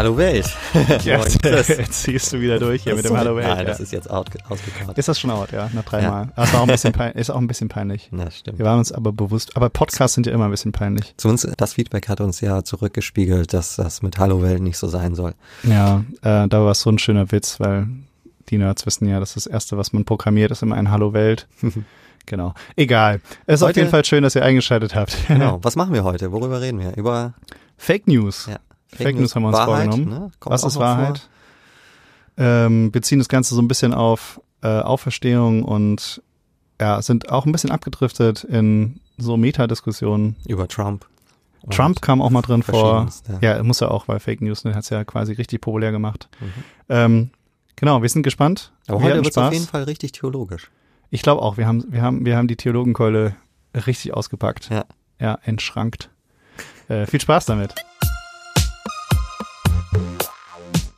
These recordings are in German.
Hallo Welt. Ja, das- jetzt ziehst du wieder durch hier mit dem Hallo Welt. Nein, ja. das ist jetzt out, ausgekartet. Ist das schon out, ja, nach dreimal. Das war auch ein bisschen pein, ist auch ein bisschen peinlich. Na, stimmt. Wir waren uns aber bewusst, aber Podcasts sind ja immer ein bisschen peinlich. Zu uns, das Feedback hat uns ja zurückgespiegelt, dass das mit Hallo Welt nicht so sein soll. Ja, äh, da war es so ein schöner Witz, weil die Nerds wissen ja, dass das Erste, was man programmiert, ist immer ein Hallo Welt. genau. Egal. Es ist auf Heute- jeden Fall schön, dass ihr eingeschaltet habt. Genau. Was machen wir heute? Worüber reden wir? Über Fake News. ja, Fake, News haben wir uns Wahrheit, vorgenommen. Ne? Was ist. Wahrheit? Ähm, beziehen das Ganze so ein bisschen auf äh, Auferstehung und ja, sind auch ein bisschen abgedriftet in so Metadiskussionen. Über Trump. Trump kam auch mal drin vor. verschiedenste. Ja, muss er auch, weil Fake News ne, hat es ja quasi richtig populär gemacht. Mhm. Ähm, genau, wir sind gespannt. Aber wir heute wird es auf jeden Fall richtig theologisch. Ich glaube auch, wir haben, wir haben, wir haben die Theologenkeule richtig ausgepackt. Ja. Ja, entschrankt. Äh, viel Spaß damit.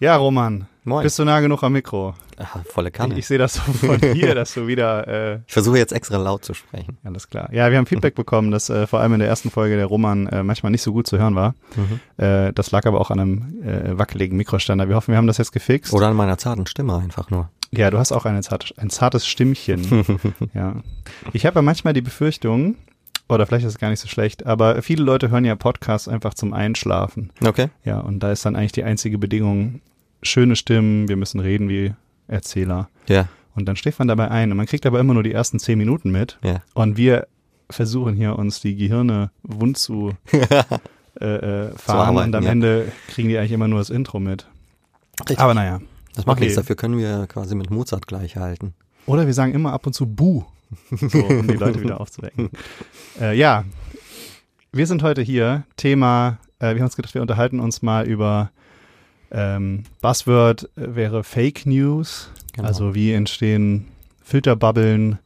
Ja, Roman, Moin. bist du nah genug am Mikro? Aha, volle Kanne. Ich, Ich, ich sehe das so von hier, dass du wieder, äh, versuche jetzt extra laut zu sprechen. alles klar. Ja, wir haben Feedback bekommen, dass äh, vor allem in der ersten Folge der Roman äh, manchmal nicht so gut zu hören war. Mhm. Äh, das lag aber auch an einem äh, wackeligen Mikroständer. Wir hoffen, wir haben das jetzt gefixt. Oder an meiner zarten Stimme einfach nur. Ja, du hast auch eine zarte, ein zartes Stimmchen. ja. Ich habe ja manchmal die Befürchtung, oder vielleicht ist es gar nicht so schlecht, aber viele Leute hören ja Podcasts einfach zum Einschlafen. Okay. Ja, und da ist dann eigentlich die einzige Bedingung, schöne Stimmen, wir müssen reden wie Erzähler. Ja, Und dann schläft man dabei ein und man kriegt aber immer nur die ersten zehn Minuten mit. ja. Und wir versuchen hier uns die Gehirne wund zu äh, äh, fahren arbeiten, und am ja. Ende kriegen die eigentlich immer nur das Intro mit. Richtig. Aber naja. Das macht Okay. nichts, dafür können wir quasi mit Mozart gleich halten. Oder wir sagen immer ab und zu Buh, so, um die Leute wieder aufzuwecken. Äh, ja, wir sind heute hier. Thema, äh, wir haben uns gedacht, wir unterhalten uns mal über ähm, Buzzword äh, wäre Fake News. Genau. Also wie entstehen Filterbubbeln,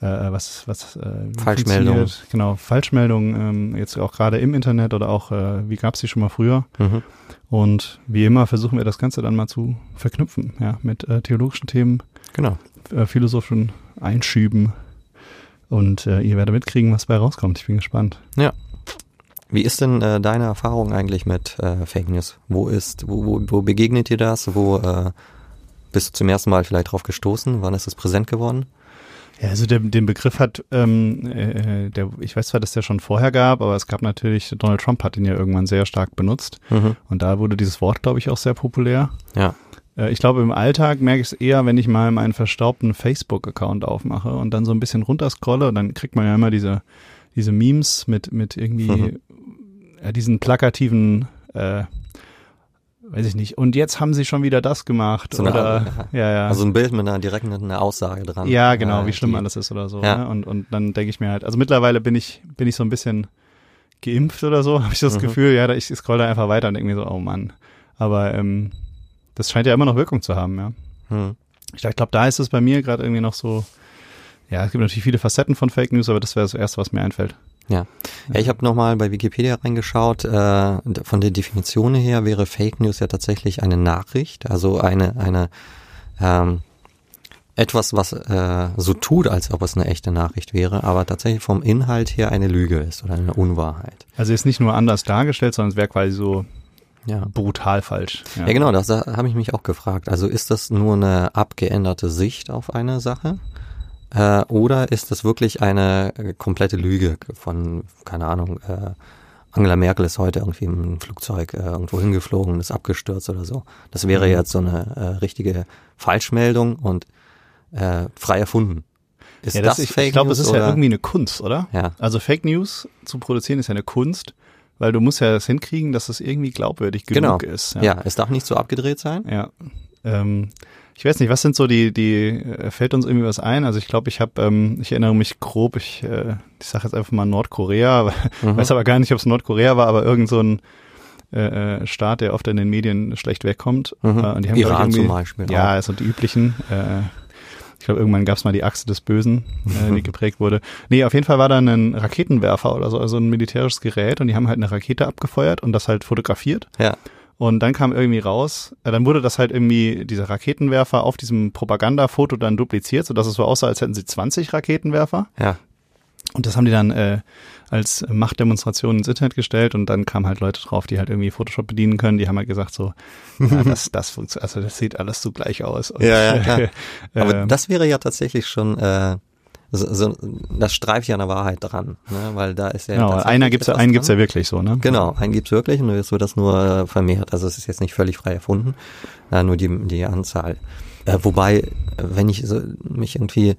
äh, was, was äh, Falschmeldungen. Genau, Falschmeldungen, ähm, jetzt auch gerade im Internet oder auch, äh, wie gab es die schon mal früher? Mhm. Und wie immer versuchen wir das Ganze dann mal zu verknüpfen, ja, mit äh, theologischen Themen Genau. äh, philosophischen Einschüben. Und äh, ihr werdet mitkriegen, was bei rauskommt. Ich bin gespannt. Wie ist denn äh, deine Erfahrung eigentlich mit äh, Fake News? Wo ist, wo, wo, wo begegnet dir das? Wo äh, bist du zum ersten Mal vielleicht drauf gestoßen? Wann ist es präsent geworden? Ja, also der, den Begriff hat, ähm, äh, der, ich weiß zwar, dass der schon vorher gab, aber es gab natürlich, Donald Trump hat ihn ja irgendwann sehr stark benutzt. Mhm. Und da wurde dieses Wort, glaube ich, auch sehr populär. Ja. Äh, ich glaube, im Alltag merke ich es eher, wenn ich mal meinen verstaubten Facebook-Account aufmache und dann so ein bisschen runterscrolle und dann kriegt man ja immer diese, diese Memes mit, mit irgendwie Mhm. Ja, diesen plakativen, äh, weiß ich nicht, und jetzt haben sie schon wieder das gemacht So eine oder, Art, ja, ja. Also ein Bild mit einer direkten einer Aussage dran. ja, genau, wie schlimm die- alles ist oder so. Ja. Ne? Und, und dann denke ich mir halt, also mittlerweile bin ich, bin ich so ein bisschen geimpft oder so, habe ich das Mhm. Gefühl, ja, ich scroll da einfach weiter und denke mir so, oh Mann. Aber ähm, das scheint ja immer noch Wirkung zu haben, ja. Hm. Ich glaube, da ist es bei mir gerade irgendwie noch so, ja, es gibt natürlich viele Facetten von Fake News, aber das wäre das Erste, was mir einfällt. Ja, ich habe nochmal bei Wikipedia reingeschaut. Äh, von der Definition her wäre Fake News ja tatsächlich eine Nachricht, also eine eine ähm, etwas, was äh, so tut, als ob es eine echte Nachricht wäre, aber tatsächlich vom Inhalt her eine Lüge ist oder eine Unwahrheit. Also ist nicht nur anders dargestellt, sondern es wäre quasi so Ja. brutal falsch. Ja, genau, das da habe ich mich auch gefragt. Also ist das nur eine abgeänderte Sicht auf eine Sache? Äh, oder ist das wirklich eine äh, komplette Lüge von, keine Ahnung, äh, Angela Merkel ist heute irgendwie im Flugzeug äh, irgendwo hingeflogen ist abgestürzt oder so. Das wäre Mhm. jetzt so eine äh, richtige Falschmeldung und äh, frei erfunden. Ist Ja, das, das, ich Fake ich glaube, News es ist oder? ja irgendwie eine Kunst, oder? Ja. Also Fake News zu produzieren ist ja eine Kunst, weil du musst ja das hinkriegen, dass es irgendwie glaubwürdig genug Genau. ist. ja, es darf nicht so abgedreht sein. Ja. Ähm, ich weiß nicht, was sind so die, die, äh, fällt uns irgendwie was ein? Also ich glaube, ich habe, ähm, ich erinnere mich grob, ich, äh, ich sage jetzt einfach mal Nordkorea, Mhm. weiß aber gar nicht, ob es Nordkorea war, aber irgend so ein äh, äh, Staat, der oft in den Medien schlecht wegkommt. Mhm. Äh, und die haben, Iran zum Beispiel Ja, also die üblichen. Äh, ich glaube, irgendwann gab es mal die Achse des Bösen, äh, die geprägt wurde. Nee, auf jeden Fall war da ein Raketenwerfer oder so, also ein militärisches Gerät und die haben halt eine Rakete abgefeuert und das halt fotografiert. Ja. Und dann kam irgendwie raus, äh, dann wurde das halt irgendwie, dieser Raketenwerfer auf diesem Propagandafoto dann dupliziert, sodass es so aussah, als hätten sie 20 Raketenwerfer. Ja. Und das haben die dann äh, als Machtdemonstration ins Internet gestellt und dann kamen halt Leute drauf, die halt irgendwie Photoshop bedienen können. Die haben halt gesagt so, ja, das, das funktioniert, also das sieht alles so gleich aus. Und, Ja, ja, klar. äh, Aber das wäre ja tatsächlich schon, äh, so, so, das streift ja an der Wahrheit dran, ne? weil da ist ja genau, einer gibt's ja, einen gibt's ja wirklich so, ne? Genau, einen gibt's wirklich und jetzt wird das nur äh, vermehrt. Also es ist jetzt nicht völlig frei erfunden, äh, nur die, die Anzahl. Äh, wobei, wenn ich so, mich irgendwie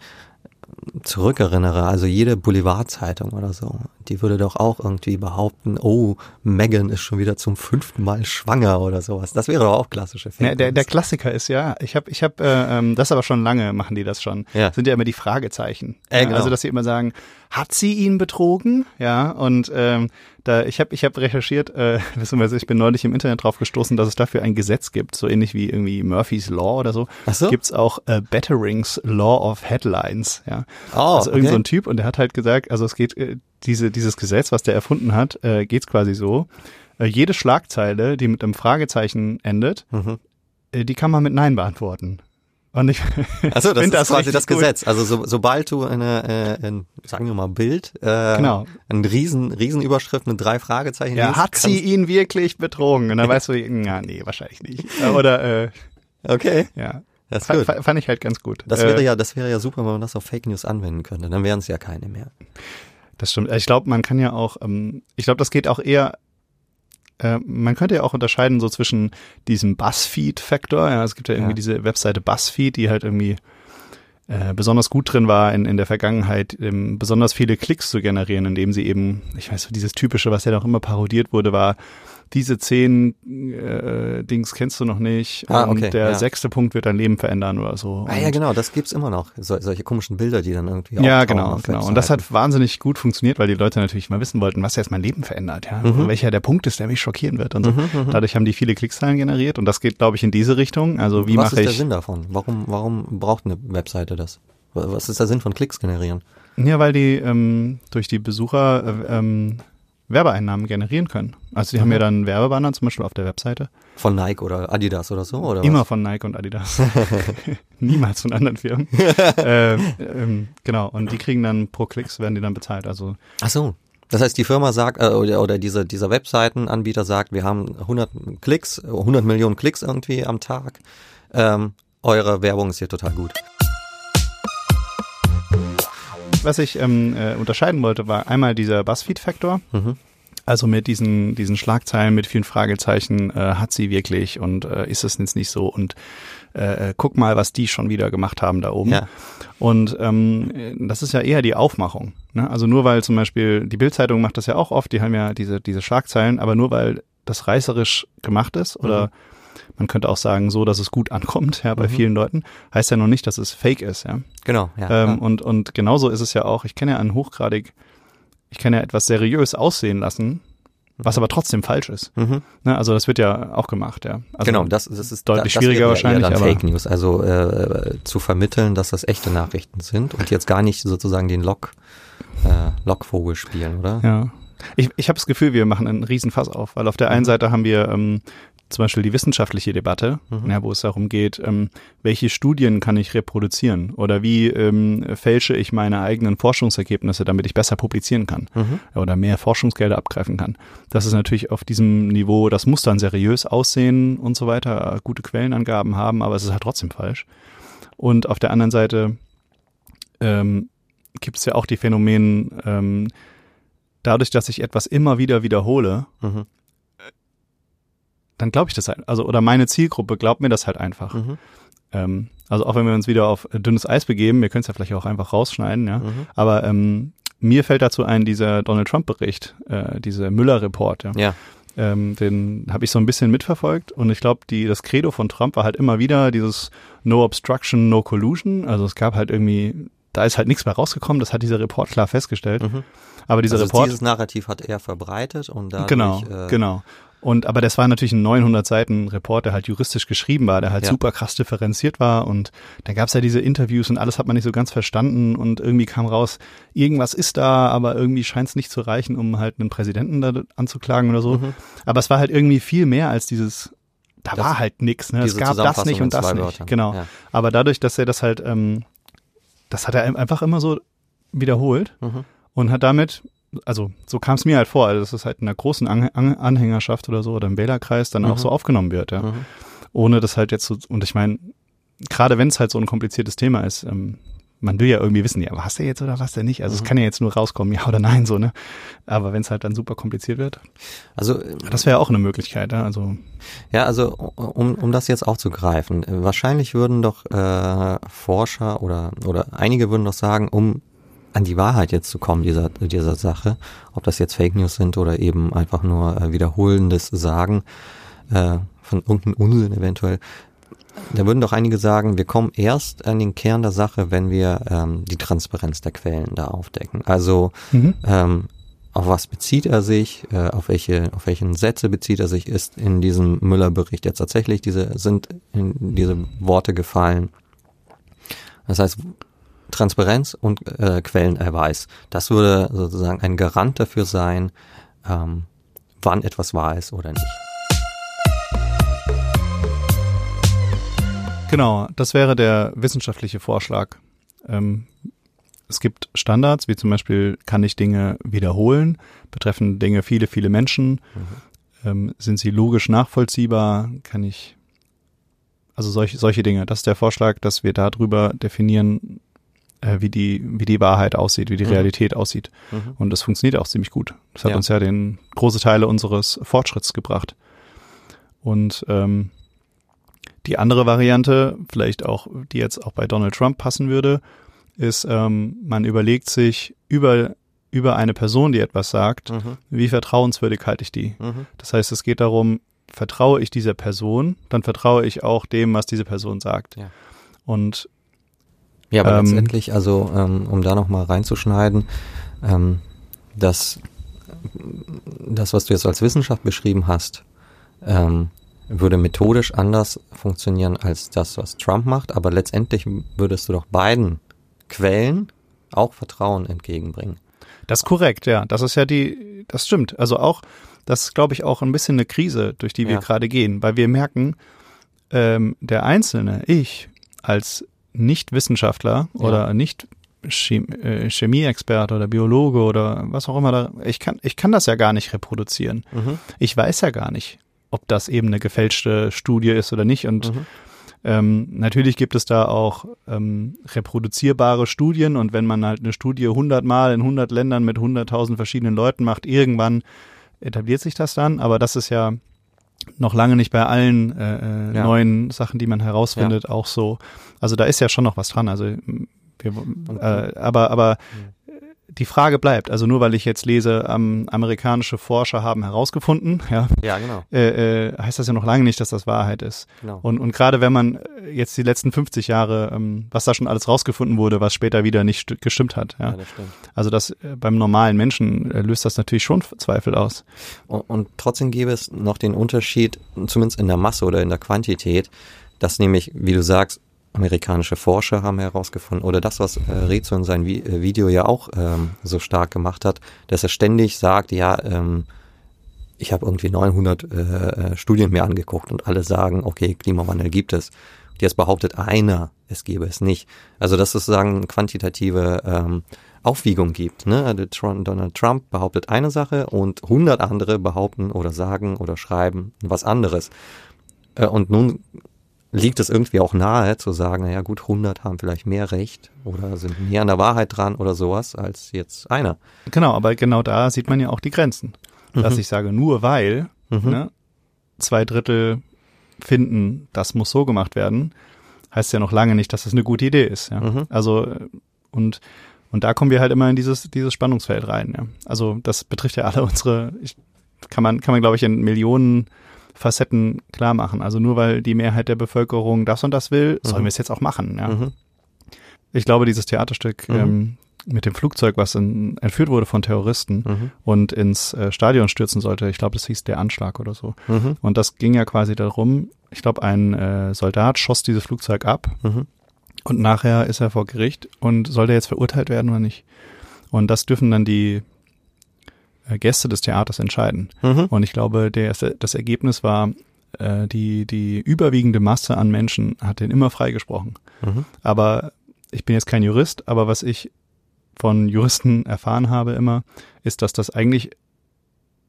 zurückerinnere, also jede Boulevardzeitung oder so, die würde doch auch irgendwie behaupten, oh, Megan ist schon wieder zum fünften Mal schwanger oder sowas. Das wäre doch auch klassische Fake Ja, der, der. Klassiker ist ja, ich habe, ich habe, äh, ähm, das aber schon lange machen die das schon. Ja. Sind ja immer die Fragezeichen. Äh, genau. Also dass sie immer sagen, hat sie ihn betrogen? Ja. Und ähm, da ich habe, ich habe recherchiert, äh, beziehungsweise ich bin neulich im Internet drauf gestoßen, dass es dafür ein Gesetz gibt, so ähnlich wie irgendwie Murphy's Law oder so. Ach so? Gibt's auch äh, Betterings Law of Headlines. Ja. Oh, also irgend so okay. ein Typ und der hat halt gesagt, also es geht äh, diese dieses Gesetz, was der erfunden hat, äh, geht's quasi so. Äh, jede Schlagzeile, die mit einem Fragezeichen endet, Mhm. äh, die kann man mit Nein beantworten. Und ich Also das ist quasi richtig das gut. Gesetz. Also so, sobald du eine, äh, ein, sagen wir mal Bild, äh, Genau. ein riesen, Riesenüberschrift mit drei Fragezeichen. Ja, liest, hat sie ihn wirklich betrogen? Und dann weißt du, ja, nee, wahrscheinlich nicht. Äh, Oder, äh, Okay, ja. das ist gut. fa fand ich halt ganz gut. Das äh, wäre ja, das wäre ja super, wenn man das auf Fake News anwenden könnte. Dann wären es ja keine mehr. Das stimmt. Ich glaube, man kann ja auch, ähm, ich glaube, das geht auch eher, äh, man könnte ja auch unterscheiden so zwischen diesem Buzzfeed-Faktor. Ja, es gibt ja irgendwie Ja. diese Webseite Buzzfeed, die halt irgendwie äh, besonders gut drin war in, in der Vergangenheit, ähm, besonders viele Klicks zu generieren, indem sie eben, ich weiß, so dieses typische, was ja noch immer parodiert wurde, war, diese zehn äh, Dings kennst du noch nicht Ah, und okay, der ja. sechste Punkt wird dein Leben verändern oder so. Ah ja, Und- genau, das gibt's immer noch. So, solche komischen Bilder, die dann irgendwie ja, genau, genau. Und das hat wahnsinnig gut funktioniert, weil die Leute natürlich mal wissen wollten, was jetzt mein Leben verändert, ja. Mhm. Welcher der Punkt ist, der mich schockieren wird und so. Mhm, mhm. Dadurch haben die viele Klickzahlen generiert und das geht, glaube ich, in diese Richtung. Also wie Was mache ist der ich? Sinn davon? Warum, warum braucht eine Webseite das? Was ist der Sinn von Klicks generieren? Ja, weil die ähm, durch die Besucher äh, ähm, Werbeeinnahmen generieren können. Also die haben Mhm. ja dann Werbebanner, zum Beispiel auf der Webseite. Von Nike oder Adidas oder so? Oder Immer was? von Nike und Adidas. Niemals von anderen Firmen. ähm, ähm, genau. Und die kriegen dann pro Klicks, werden die dann bezahlt. Also Ach so. Das heißt, die Firma sagt, äh, oder, oder diese, dieser Webseitenanbieter sagt, wir haben 100 Klicks, 100 Millionen Klicks irgendwie am Tag. Ähm, eure Werbung ist hier total gut. Was ich ähm, äh, unterscheiden wollte, war einmal dieser Buzzfeed-Faktor. Mhm. Also mit diesen, diesen Schlagzeilen mit vielen Fragezeichen, äh, hat sie wirklich und äh, ist es jetzt nicht so und äh, äh, guck mal, was die schon wieder gemacht haben da oben. Ja. Und ähm, äh, das ist ja eher die Aufmachung. Ne? Also nur weil zum Beispiel die Bildzeitung macht das ja auch oft, die haben ja diese, diese Schlagzeilen, aber nur weil das reißerisch gemacht ist oder man könnte auch sagen, so, dass es gut ankommt, ja, bei Mhm. vielen Leuten, heißt ja noch nicht, dass es fake ist, ja. Genau, ja. Ähm, und, und genauso ist es ja auch, ich kann ja an hochgradig, ich kann ja etwas seriös aussehen lassen, was aber trotzdem falsch ist. Mhm. Ne? Also das wird ja auch gemacht, ja. Also, genau, das, das ist deutlich das schwieriger wahrscheinlich, dann aber- Fake News, also äh, zu vermitteln, dass das echte Nachrichten sind und jetzt gar nicht sozusagen den Lock, äh, Lockvogel spielen, oder? Ja. Ich, ich habe das Gefühl, wir machen einen riesen Fass auf, weil auf der einen Seite haben wir ähm, zum Beispiel die wissenschaftliche Debatte, Mhm. ja, wo es darum geht, ähm, welche Studien kann ich reproduzieren oder wie ähm, fälsche ich meine eigenen Forschungsergebnisse, damit ich besser publizieren kann Mhm. oder mehr Forschungsgelder abgreifen kann. Das ist natürlich auf diesem Niveau, das muss dann seriös aussehen und so weiter, gute Quellenangaben haben, aber es ist halt trotzdem falsch. Und auf der anderen Seite ähm, gibt es ja auch die Phänomene, ähm, dadurch, dass ich etwas immer wieder wiederhole, Mhm. Dann glaube ich das halt, also oder meine Zielgruppe glaubt mir das halt einfach. Mhm. Ähm, also auch wenn wir uns wieder auf dünnes Eis begeben, wir können es ja vielleicht auch einfach rausschneiden, ja. Mhm. Aber ähm, mir fällt dazu ein, dieser Donald Trump-Bericht, äh, dieser Müller-Report, ja. Ja. Ähm, den habe ich so ein bisschen mitverfolgt und ich glaube, die das Credo von Trump war halt immer wieder dieses No Obstruction, No Collusion. Also es gab halt irgendwie, da ist halt nichts mehr rausgekommen, das hat dieser Report klar festgestellt. Mhm. Aber dieser also Report, dieses Narrativ hat er verbreitet und dadurch, genau, äh, genau. Und aber das war natürlich ein 900 Seiten Report, der halt juristisch geschrieben war, der halt Ja. super krass differenziert war und dann gab's ja diese Interviews und alles hat man nicht so ganz verstanden und irgendwie kam raus, irgendwas ist da, aber irgendwie scheint es nicht zu reichen, um halt einen Präsidenten da anzuklagen oder so. Mhm. Aber es war halt irgendwie viel mehr als dieses, da Das- war halt nix, ne? Es gab das nicht und das nicht. Wörtern. Genau. Ja. Aber dadurch, dass er das halt, ähm, das hat er einfach immer so wiederholt Mhm. und hat damit, also so kam es mir halt vor, also dass es halt in einer großen An An Anhängerschaft oder so oder im Wählerkreis dann Mhm. auch so aufgenommen wird, ja. Mhm. Ohne das halt jetzt so, und ich meine, gerade wenn es halt so ein kompliziertes Thema ist, ähm, man will ja irgendwie wissen, ja, was der jetzt oder was der nicht. Also es Mhm. kann ja jetzt nur rauskommen, ja oder nein, so, ne? Aber wenn es halt dann super kompliziert wird, Also das wäre auch eine Möglichkeit, ja. Also Ja, also um, um das jetzt aufzugreifen, wahrscheinlich würden doch äh, Forscher oder oder einige würden doch sagen, um an die Wahrheit jetzt zu kommen dieser dieser Sache, ob das jetzt Fake News sind oder eben einfach nur äh, wiederholendes Sagen äh, von irgendeinem Unsinn eventuell, da würden doch einige sagen, wir kommen erst an den Kern der Sache, wenn wir ähm, die Transparenz der Quellen da aufdecken. Also mhm. ähm, auf was bezieht er sich, äh, auf welche, auf welchen Sätze bezieht er sich, ist in diesem Müller-Bericht jetzt tatsächlich diese, sind in diese Worte gefallen. Das heißt, Transparenz und äh, Quellenerweis. Das würde sozusagen ein Garant dafür sein, ähm, wann etwas wahr ist oder nicht. Genau, das wäre der wissenschaftliche Vorschlag. Ähm, es gibt Standards, wie zum Beispiel kann ich Dinge wiederholen, betreffen Dinge viele, viele Menschen, ähm, sind sie logisch nachvollziehbar, kann ich, also solche, solche Dinge. Das ist der Vorschlag, dass wir darüber definieren, wie die, wie die Wahrheit aussieht, wie die Mhm. Realität aussieht. Mhm. Und das funktioniert auch ziemlich gut. Das hat Ja. uns ja den große Teile unseres Fortschritts gebracht. Und ähm, die andere Variante, vielleicht auch, die jetzt auch bei Donald Trump passen würde, ist, ähm, man überlegt sich über, über eine Person, die etwas sagt, Mhm. wie vertrauenswürdig halte ich die. Mhm. Das heißt, es geht darum, vertraue ich dieser Person, dann vertraue ich auch dem, was diese Person sagt. Ja. Und Ja, aber Ähm, letztendlich, also ähm, um da nochmal reinzuschneiden, ähm, das, das, was du jetzt als Wissenschaft beschrieben hast, ähm, würde methodisch anders funktionieren als das, was Trump macht, aber letztendlich würdest du doch beiden Quellen auch Vertrauen entgegenbringen. Das ist korrekt, ja. Das ist ja die, das stimmt. Also auch, das ist, glaube ich, auch ein bisschen eine Krise, durch die wir Ja. gerade gehen, weil wir merken, ähm, der Einzelne, ich als Nicht-Wissenschaftler Ja. oder nicht Chem äh, Chemieexperte oder Biologe oder was auch immer da, ich kann, ich kann das ja gar nicht reproduzieren. Mhm. Ich weiß ja gar nicht, ob das eben eine gefälschte Studie ist oder nicht und Mhm. ähm, natürlich gibt es da auch ähm, reproduzierbare Studien und wenn man halt eine Studie 100 Mal in 100 Ländern mit 100.000 verschiedenen Leuten macht, irgendwann etabliert sich das dann, aber das ist ja noch lange nicht bei allen äh, äh, Ja. neuen Sachen, die man herausfindet, auch so. Also da ist ja schon noch was dran. Also wir, äh, aber aber die Frage bleibt, also nur weil ich jetzt lese, ähm, amerikanische Forscher haben herausgefunden, ja, Ja, genau. äh, äh, heißt das ja noch lange nicht, dass das Wahrheit ist. genau. Und, und gerade wenn man jetzt die letzten 50 Jahre, ähm, was da schon alles rausgefunden wurde, was später wieder nicht st- gestimmt hat. Ja. ja, das stimmt. Also das äh, beim normalen Menschen äh, löst das natürlich schon Zweifel aus. Und, und trotzdem gäbe es noch den Unterschied, zumindest in der Masse oder in der Quantität, dass nämlich, wie du sagst, amerikanische Forscher haben herausgefunden, oder das, was äh, Rezo in seinem Vi äh, Video ja auch ähm, so stark gemacht hat, dass er ständig sagt, ja, ähm, ich habe irgendwie 900 äh, äh, Studien mir angeguckt und alle sagen, okay, Klimawandel gibt es. Und jetzt behauptet einer, es gäbe es nicht. Also dass es sozusagen eine quantitative ähm, Aufwiegung gibt. Ne? Donald Trump behauptet eine Sache und 100 andere behaupten oder sagen oder schreiben was anderes. Äh, und nun liegt es irgendwie auch nahe zu sagen, naja gut, 100 haben vielleicht mehr Recht oder sind mehr an der Wahrheit dran oder sowas als jetzt einer. Genau, aber genau da sieht man ja auch die Grenzen. Dass Mhm. ich sage, nur weil Mhm. ne, zwei Drittel finden, das muss so gemacht werden, heißt ja noch lange nicht, dass das eine gute Idee ist. Ja? Mhm. Also und und da kommen wir halt immer in dieses dieses Spannungsfeld rein. Ja? Also das betrifft ja alle unsere, ich, kann man kann man glaube ich in Millionen Facetten klar machen. Also nur weil die Mehrheit der Bevölkerung das und das will, sollen Mhm. wir es jetzt auch machen. Ja? Mhm. Ich glaube, dieses Theaterstück Mhm. ähm, mit dem Flugzeug, was in, entführt wurde von Terroristen Mhm. und ins äh, Stadion stürzen sollte, ich glaube, das hieß der Anschlag oder so. Mhm. Und das ging ja quasi darum, ich glaube, ein äh, Soldat schoss dieses Flugzeug ab Mhm. und nachher ist er vor Gericht und soll der jetzt verurteilt werden oder nicht? Und das dürfen dann die Gäste des Theaters entscheiden. Mhm. Und ich glaube, der, das Ergebnis war, äh, die, die überwiegende Masse an Menschen hat den immer freigesprochen. Mhm. Aber ich bin jetzt kein Jurist, aber was ich von Juristen erfahren habe immer, ist, dass das eigentlich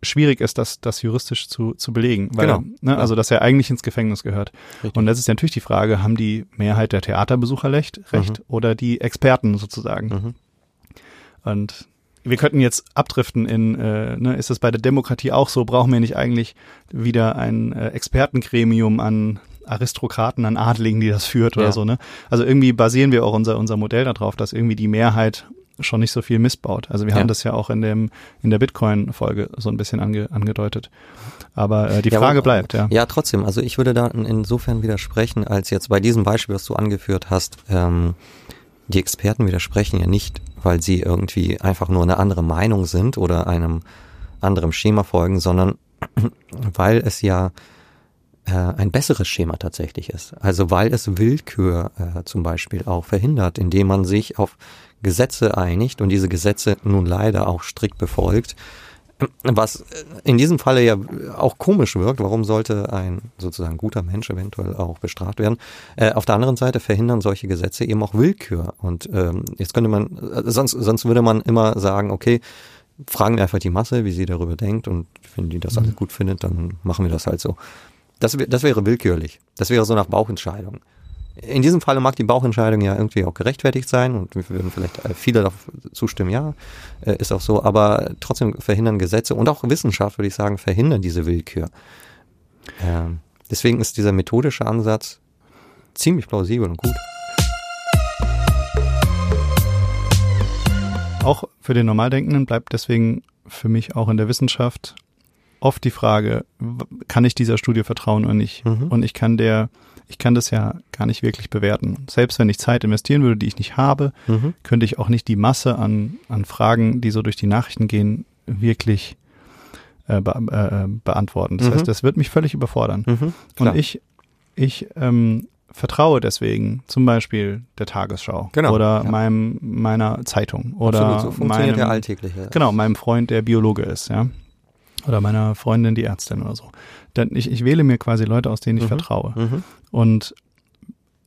schwierig ist, das, das juristisch zu, zu belegen. Weil, Genau. Ne, also, dass er eigentlich ins Gefängnis gehört. Richtig. Und das ist ja natürlich die Frage, haben die Mehrheit der Theaterbesucher recht, recht oder die Experten sozusagen? Mhm. Und wir könnten jetzt abdriften in, äh, ne, ist es bei der Demokratie auch so? Brauchen wir nicht eigentlich wieder ein äh, Expertengremium an Aristokraten, an Adligen, die das führt oder Ja. so, ne? Also irgendwie basieren wir auch unser, unser Modell darauf, dass irgendwie die Mehrheit schon nicht so viel missbaut. Also wir Ja. haben das ja auch in dem, in der Bitcoin-Folge so ein bisschen ange, angedeutet. Aber äh, die Ja, Frage aber- bleibt, ja. Ja, trotzdem. Also ich würde da in- insofern widersprechen, als jetzt bei diesem Beispiel, was du angeführt hast, ähm, die Experten widersprechen ja nicht, weil sie irgendwie einfach nur eine andere Meinung sind oder einem anderen Schema folgen, sondern weil es ja äh, ein besseres Schema tatsächlich ist. Also weil es Willkür äh, zum Beispiel auch verhindert, indem man sich auf Gesetze einigt und diese Gesetze nun leider auch strikt befolgt. Was in diesem Falle ja auch komisch wirkt, warum sollte ein sozusagen guter Mensch eventuell auch bestraft werden? Äh, auf der anderen Seite verhindern solche Gesetze eben auch Willkür. Und ähm, jetzt könnte man, äh, sonst, sonst würde man immer sagen, okay, fragen wir einfach die Masse, wie sie darüber denkt und wenn die das alles gut findet, dann machen wir das halt so. Das, das wäre willkürlich. Das wäre so nach Bauchentscheidung. In diesem Falle mag die Bauchentscheidung ja irgendwie auch gerechtfertigt sein und wir würden vielleicht äh, viele darauf zustimmen, ja, äh, ist auch so, aber trotzdem verhindern Gesetze und auch Wissenschaft, würde ich sagen, verhindern diese Willkür. Ähm, deswegen ist dieser methodische Ansatz ziemlich plausibel und gut. Auch für den Normaldenkenden bleibt deswegen für mich auch in der Wissenschaft oft die Frage, kann ich dieser Studie vertrauen oder nicht? Mhm. Und ich kann der, ich kann das ja gar nicht wirklich bewerten. Selbst wenn ich Zeit investieren würde, die ich nicht habe, Mhm. könnte ich auch nicht die Masse an, an Fragen, die so durch die Nachrichten gehen, wirklich äh, be äh, beantworten. Das Mhm. heißt, das wird mich völlig überfordern. Mhm. Und ich, ich ähm, vertraue deswegen zum Beispiel der Tagesschau Genau, oder ja. meinem meiner Zeitung oder Absolut, so funktioniert meinem, der alltägliche. Genau, meinem Freund, der Biologe ist, ja. Oder meiner Freundin, die Ärztin oder so. Denn ich, ich wähle mir quasi Leute, aus denen ich Mhm. vertraue. Mhm. Und,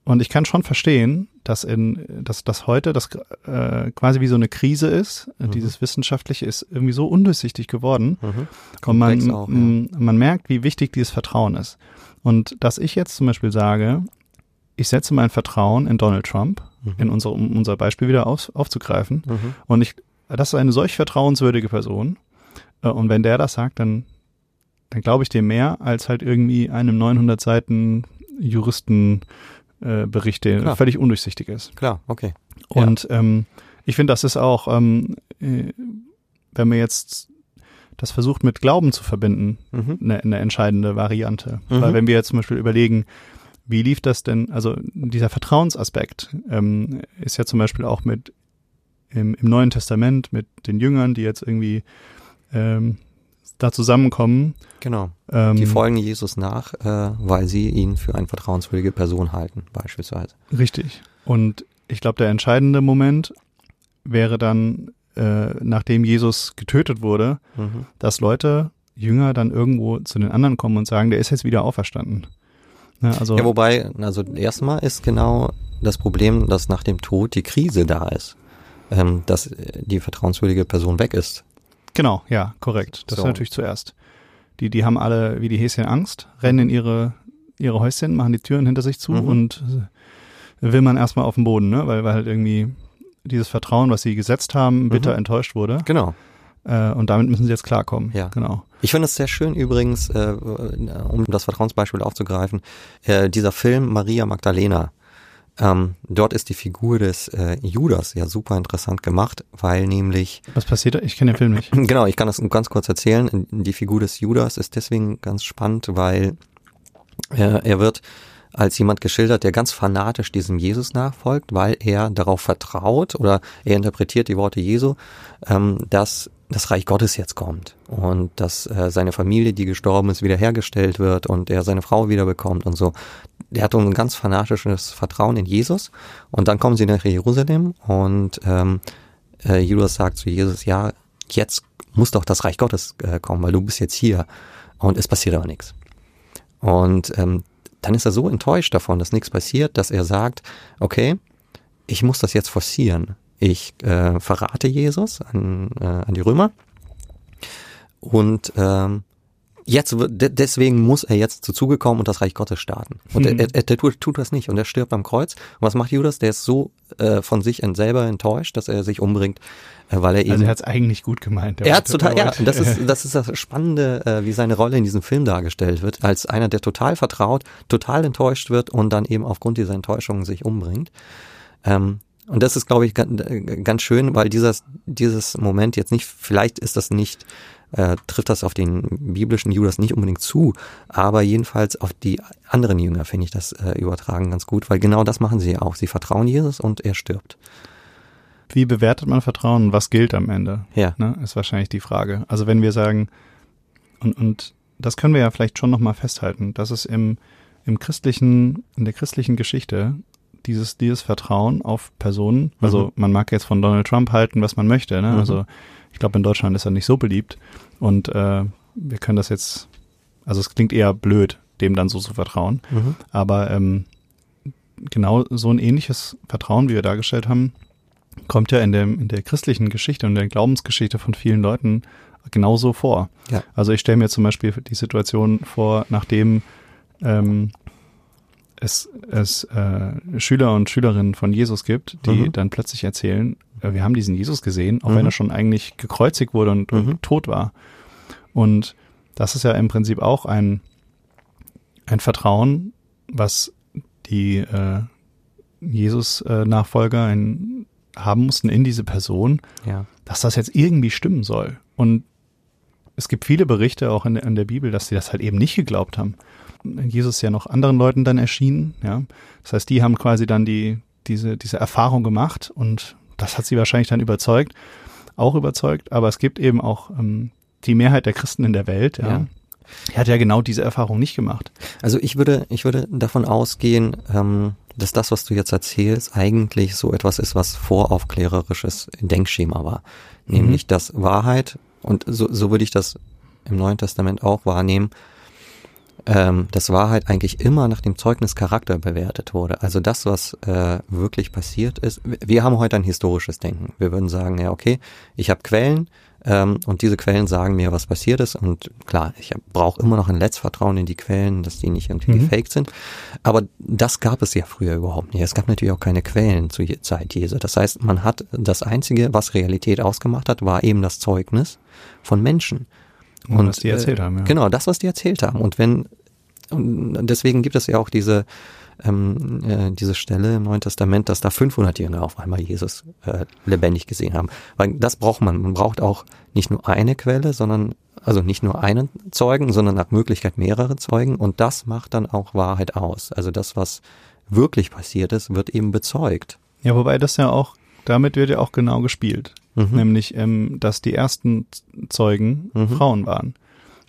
und ich kann schon verstehen, dass in, dass, dass heute das äh, quasi wie so eine Krise ist. Mhm. Dieses Wissenschaftliche ist irgendwie so undurchsichtig geworden. Mhm. Und man, auch, ja. man merkt, wie wichtig dieses Vertrauen ist. Und dass ich jetzt zum Beispiel sage, ich setze mein Vertrauen in Donald Trump, Mhm. in unser, um unser Beispiel wieder auf, aufzugreifen. Mhm. Und ich, das ist eine solch vertrauenswürdige Person. Äh, Und wenn der das sagt, dann, dann glaube ich dem mehr als halt irgendwie einem 900 Seiten Juristenbericht, äh, der völlig undurchsichtig ist. Klar, okay. Ja. Und ähm, ich finde, das ist auch, ähm, äh, wenn man jetzt das versucht mit Glauben zu verbinden, Mhm. eine, eine entscheidende Variante. Mhm. Weil wenn wir jetzt zum Beispiel überlegen, wie lief das denn, also dieser Vertrauensaspekt ähm, ist ja zum Beispiel auch mit im, im Neuen Testament mit den Jüngern, die jetzt irgendwie ähm, da zusammenkommen. Genau. Ähm, Die folgen Jesus nach, äh, weil sie ihn für eine vertrauenswürdige Person halten, beispielsweise. Richtig. Und ich glaube, der entscheidende Moment wäre dann, äh, nachdem Jesus getötet wurde, Mhm. dass Leute, Jünger, dann irgendwo zu den anderen kommen und sagen, der ist jetzt wieder auferstanden. Ne, also Ja, wobei, also erstmal ist genau das Problem, dass nach dem Tod die Krise da ist. Ähm, dass die vertrauenswürdige Person weg ist. Genau, ja, korrekt. Das So. ist natürlich zuerst. Die, die haben alle wie die Häschen Angst, rennen in ihre, ihre Häuschen, machen die Türen hinter sich zu Mhm. und äh, will man erstmal auf den Boden, ne? weil, weil halt irgendwie dieses Vertrauen, was sie gesetzt haben, bitter Mhm. enttäuscht wurde. Genau. Äh, und damit müssen sie jetzt klarkommen. Ja. Genau. Ich finde es sehr schön übrigens, äh, um das Vertrauensbeispiel aufzugreifen, äh, dieser Film Maria Magdalena. Ähm, dort ist die Figur des äh, Judas ja super interessant gemacht, weil nämlich Was passiert da? Ich kenne den Film nicht. Genau, ich kann das ganz kurz erzählen. Die Figur des Judas ist deswegen ganz spannend, weil äh, er wird als jemand geschildert, der ganz fanatisch diesem Jesus nachfolgt, weil er darauf vertraut oder er interpretiert die Worte Jesu, ähm, dass das Reich Gottes jetzt kommt und dass äh, seine Familie, die gestorben ist, wiederhergestellt wird und er seine Frau wiederbekommt und so. Er hat ein ganz fanatisches Vertrauen in Jesus und dann kommen sie nach Jerusalem und ähm, äh, Judas sagt zu Jesus, ja, jetzt muss doch das Reich Gottes äh, kommen, weil du bist jetzt hier und es passiert aber nichts. Und ähm, dann ist er so enttäuscht davon, dass nichts passiert, dass er sagt, okay, ich muss das jetzt forcieren. Ich äh, verrate Jesus an, äh, an die Römer und ähm, jetzt deswegen muss er jetzt zu Zuge kommen und das Reich Gottes starten. Und hm. er, er, er tut, tut, das nicht und er stirbt am Kreuz. Und was macht Judas? Der ist so äh, von sich selber enttäuscht, dass er sich umbringt, äh, weil er also eben. Also er hat es eigentlich gut gemeint. Er hat total, ja. Das ist das ist das Spannende, äh, wie seine Rolle in diesem Film dargestellt wird, als einer, der total vertraut, total enttäuscht wird und dann eben aufgrund dieser Enttäuschung sich umbringt. Ähm, und das ist, glaube ich, ganz, schön, weil dieses, dieses Moment jetzt nicht, vielleicht ist das nicht äh, trifft das auf den biblischen Judas nicht unbedingt zu, aber jedenfalls auf die anderen Jünger finde ich das äh, übertragen ganz gut, weil genau das machen sie ja auch. Sie vertrauen Jesus und er stirbt. Wie bewertet man Vertrauen? Was gilt am Ende? Ja. Ne, ist wahrscheinlich die Frage. Also wenn wir sagen, und, und das können wir ja vielleicht schon nochmal festhalten, dass es im, im christlichen, in der christlichen Geschichte dieses, dieses Vertrauen auf Personen, also mhm. man mag jetzt von Donald Trump halten, was man möchte, ne? Mhm. Also ich glaube, in Deutschland ist er nicht so beliebt. Und äh, wir können das jetzt, also es klingt eher blöd, dem dann so zu vertrauen. Mhm. Aber ähm, genau so ein ähnliches Vertrauen, wie wir dargestellt haben, kommt ja in, dem, in der christlichen Geschichte und der Glaubensgeschichte von vielen Leuten genauso vor. Ja. Also ich stelle mir zum Beispiel die Situation vor, nachdem ähm, es, es äh, Schüler und Schülerinnen von Jesus gibt, die mhm. dann plötzlich erzählen, äh, wir haben diesen Jesus gesehen, auch mhm. wenn er schon eigentlich gekreuzigt wurde und, mhm. und, tot war. Und das ist ja im Prinzip auch ein, ein Vertrauen, was die äh, Jesus-Nachfolger äh, haben mussten in diese Person, ja. dass das jetzt irgendwie stimmen soll. Und es gibt viele Berichte auch in, in der Bibel, dass sie das halt eben nicht geglaubt haben. Jesus ja noch anderen Leuten dann erschienen, ja. Das heißt, die haben quasi dann die, diese, diese Erfahrung gemacht und das hat sie wahrscheinlich dann überzeugt, auch überzeugt, aber es gibt eben auch ähm, die Mehrheit der Christen in der Welt, ja. ja. Die hat ja genau diese Erfahrung nicht gemacht. Also ich würde, ich würde davon ausgehen, ähm, dass das, was du jetzt erzählst, eigentlich so etwas ist, was voraufklärerisches Denkschema war. Mhm. Nämlich, dass Wahrheit, und so, so würde ich das im Neuen Testament auch wahrnehmen, ähm, dass Wahrheit eigentlich immer nach dem Zeugnis Charakter bewertet wurde. Also das, was äh, wirklich passiert ist. Wir haben heute ein historisches Denken. Wir würden sagen, ja, okay, ich habe Quellen ähm, und diese Quellen sagen mir, was passiert ist. Und klar, ich brauche immer noch ein Letztvertrauen in die Quellen, dass die nicht irgendwie mhm. gefaked sind. Aber das gab es ja früher überhaupt nicht. Es gab natürlich auch keine Quellen zur Zeit Jesu. Das heißt, man hat das Einzige, was Realität ausgemacht hat, war eben das Zeugnis von Menschen. Und, und was die erzählt haben, ja. Genau, das, was die erzählt haben. Und wenn, und deswegen gibt es ja auch diese, ähm, äh, diese Stelle im Neuen Testament, dass da 500 Jünger auf einmal Jesus äh, lebendig gesehen haben. Weil das braucht man. Man braucht auch nicht nur eine Quelle, sondern also nicht nur einen Zeugen, sondern nach Möglichkeit mehrere Zeugen. Und das macht dann auch Wahrheit aus. Also das, was wirklich passiert ist, wird eben bezeugt. Ja, wobei das ja auch, damit wird ja auch genau gespielt. Mhm. Nämlich, ähm, dass die ersten Zeugen mhm. Frauen waren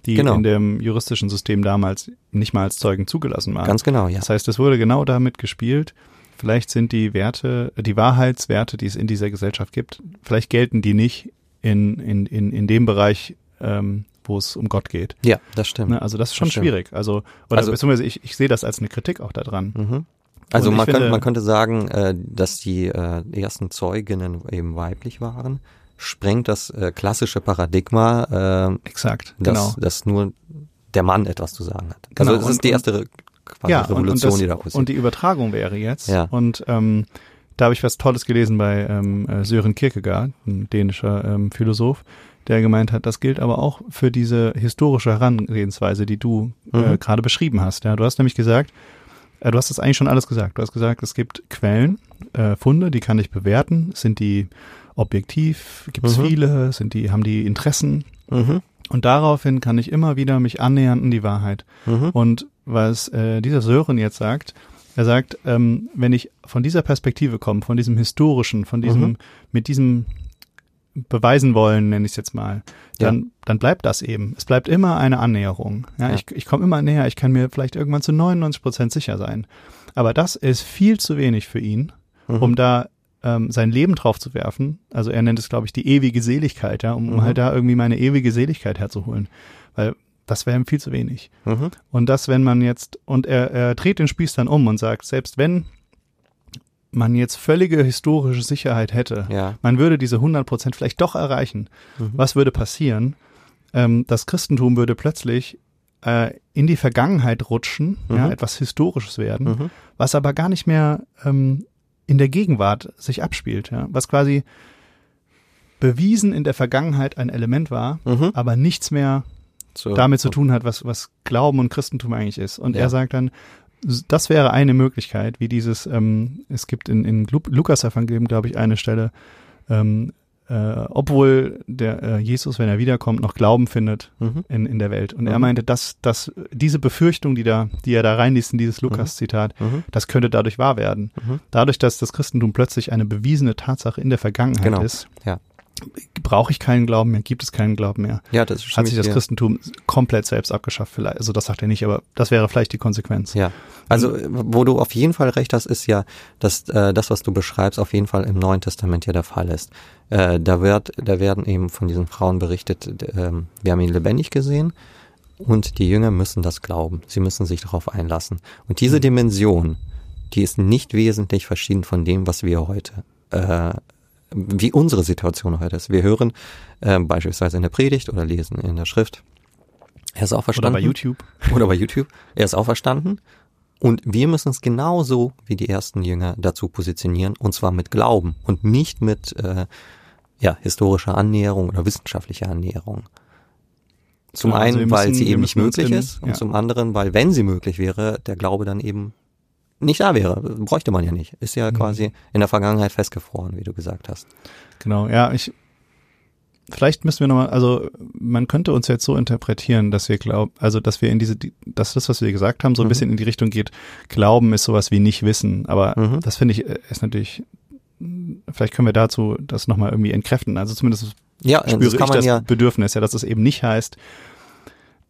die genau. in dem juristischen System damals nicht mal als Zeugen zugelassen waren. Ganz genau, ja. Das heißt, es wurde genau damit gespielt. Vielleicht sind die Werte, die Wahrheitswerte, die es in dieser Gesellschaft gibt, vielleicht gelten die nicht in, in, in, in dem Bereich, ähm, wo es um Gott geht. Ja, das stimmt. Ne? Also das ist schon das schwierig. Also, oder also, beziehungsweise ich, ich sehe das als eine Kritik auch daran. Mhm. Also man, finde, könnte, man könnte sagen, äh, dass die äh, ersten Zeuginnen eben weiblich waren sprengt das äh, klassische Paradigma, äh, Exakt, dass, genau. dass nur der Mann etwas zu sagen hat. Also genau, das ist die erste quasi ja, Revolution, und, das, die da passiert. Und die Übertragung wäre jetzt. Ja. Und ähm, da habe ich was Tolles gelesen bei ähm, äh, Sören Kierkegaard, ein dänischer ähm, Philosoph, der gemeint hat, das gilt aber auch für diese historische Herangehensweise, die du äh, mhm. äh, gerade beschrieben hast. Ja, du hast nämlich gesagt, du hast das eigentlich schon alles gesagt. Du hast gesagt, es gibt Quellen, äh, Funde, die kann ich bewerten. Sind die objektiv? Gibt es mhm. viele? Sind die, haben die Interessen? Mhm. Und daraufhin kann ich immer wieder mich annähern an die Wahrheit. Mhm. Und was äh, dieser Sören jetzt sagt, er sagt, ähm, wenn ich von dieser Perspektive komme, von diesem historischen, von diesem, mhm. mit diesem beweisen wollen, nenne ich es jetzt mal, dann, ja. dann bleibt das eben. Es bleibt immer eine Annäherung. Ja, ja. Ich, ich komme immer näher, ich kann mir vielleicht irgendwann zu 99 Prozent sicher sein. Aber das ist viel zu wenig für ihn, mhm. um da ähm, sein Leben drauf zu werfen. Also er nennt es, glaube ich, die ewige Seligkeit, ja, um mhm. halt da irgendwie meine ewige Seligkeit herzuholen. Weil das wäre ihm viel zu wenig. Mhm. Und das, wenn man jetzt, und er, er dreht den Spieß dann um und sagt, selbst wenn man jetzt völlige historische Sicherheit hätte, Ja. man würde diese 100 Prozent vielleicht doch erreichen, Mhm. was würde passieren? Ähm, das Christentum würde plötzlich äh, in die Vergangenheit rutschen, ja, Mhm. etwas Historisches werden, Mhm. was aber gar nicht mehr ähm, in der Gegenwart sich abspielt, ja, was quasi bewiesen in der Vergangenheit ein Element war, Mhm. aber nichts mehr So. damit zu tun hat, was, was Glauben und Christentum eigentlich ist. Und Ja. er sagt dann, das wäre eine Möglichkeit, wie dieses, ähm, es gibt in, in Lu Lukas Evangelium, glaube ich, eine Stelle, ähm, äh, obwohl der äh, Jesus, wenn er wiederkommt, noch Glauben findet Mhm. in, in der Welt. Und er Mhm. meinte, dass, dass diese Befürchtung, die da, die er da reinliest in dieses Lukas-Zitat, Mhm. das könnte dadurch wahr werden. Mhm. Dadurch, dass das Christentum plötzlich eine bewiesene Tatsache in der Vergangenheit Genau. ist, Ja. Brauche ich keinen Glauben mehr, gibt es keinen Glauben mehr Ja, das hat stimme sich ich das dir- Christentum komplett selbst abgeschafft vielleicht. Also das sagt er nicht, aber das wäre vielleicht die Konsequenz. Ja, also äh, wo du auf jeden Fall recht hast, ist ja, dass äh, das, was du beschreibst, auf jeden Fall im Neuen Testament ja der Fall ist. Äh, da wird, da werden eben von diesen Frauen berichtet, ähm, wir haben ihn lebendig gesehen und die Jünger müssen das glauben. Sie müssen sich darauf einlassen. Und diese Dimension, die ist nicht wesentlich verschieden von dem, was wir heute äh, wie unsere Situation heute ist. Wir hören äh, beispielsweise in der Predigt oder lesen in der Schrift. Er ist auch Oder verstanden. bei YouTube. Oder bei YouTube. Er ist auferstanden. Und wir müssen uns genauso wie die ersten Jünger dazu positionieren, und zwar mit Glauben und nicht mit äh, ja, historischer Annäherung oder wissenschaftlicher Annäherung. Zum also einen, wir weil müssen- sie eben nicht müssen möglich in- ist, und ja. zum anderen, weil wenn sie möglich wäre, der Glaube dann eben nicht da wäre. Bräuchte man ja nicht. Ist ja Mhm. quasi in der Vergangenheit festgefroren, wie du gesagt hast. Genau, ja, ich vielleicht müssen wir nochmal, also man könnte uns jetzt so interpretieren, dass wir glauben, also dass wir in diese, die- dass das, was wir gesagt haben, so ein Mhm. bisschen in die Richtung geht, Glauben ist sowas wie nicht wissen. Aber Mhm. das finde ich, äh, ist natürlich, vielleicht können wir dazu das nochmal irgendwie entkräften. Also zumindest Ja, spüre das ich das ja, Bedürfnis, ja, dass es eben nicht heißt,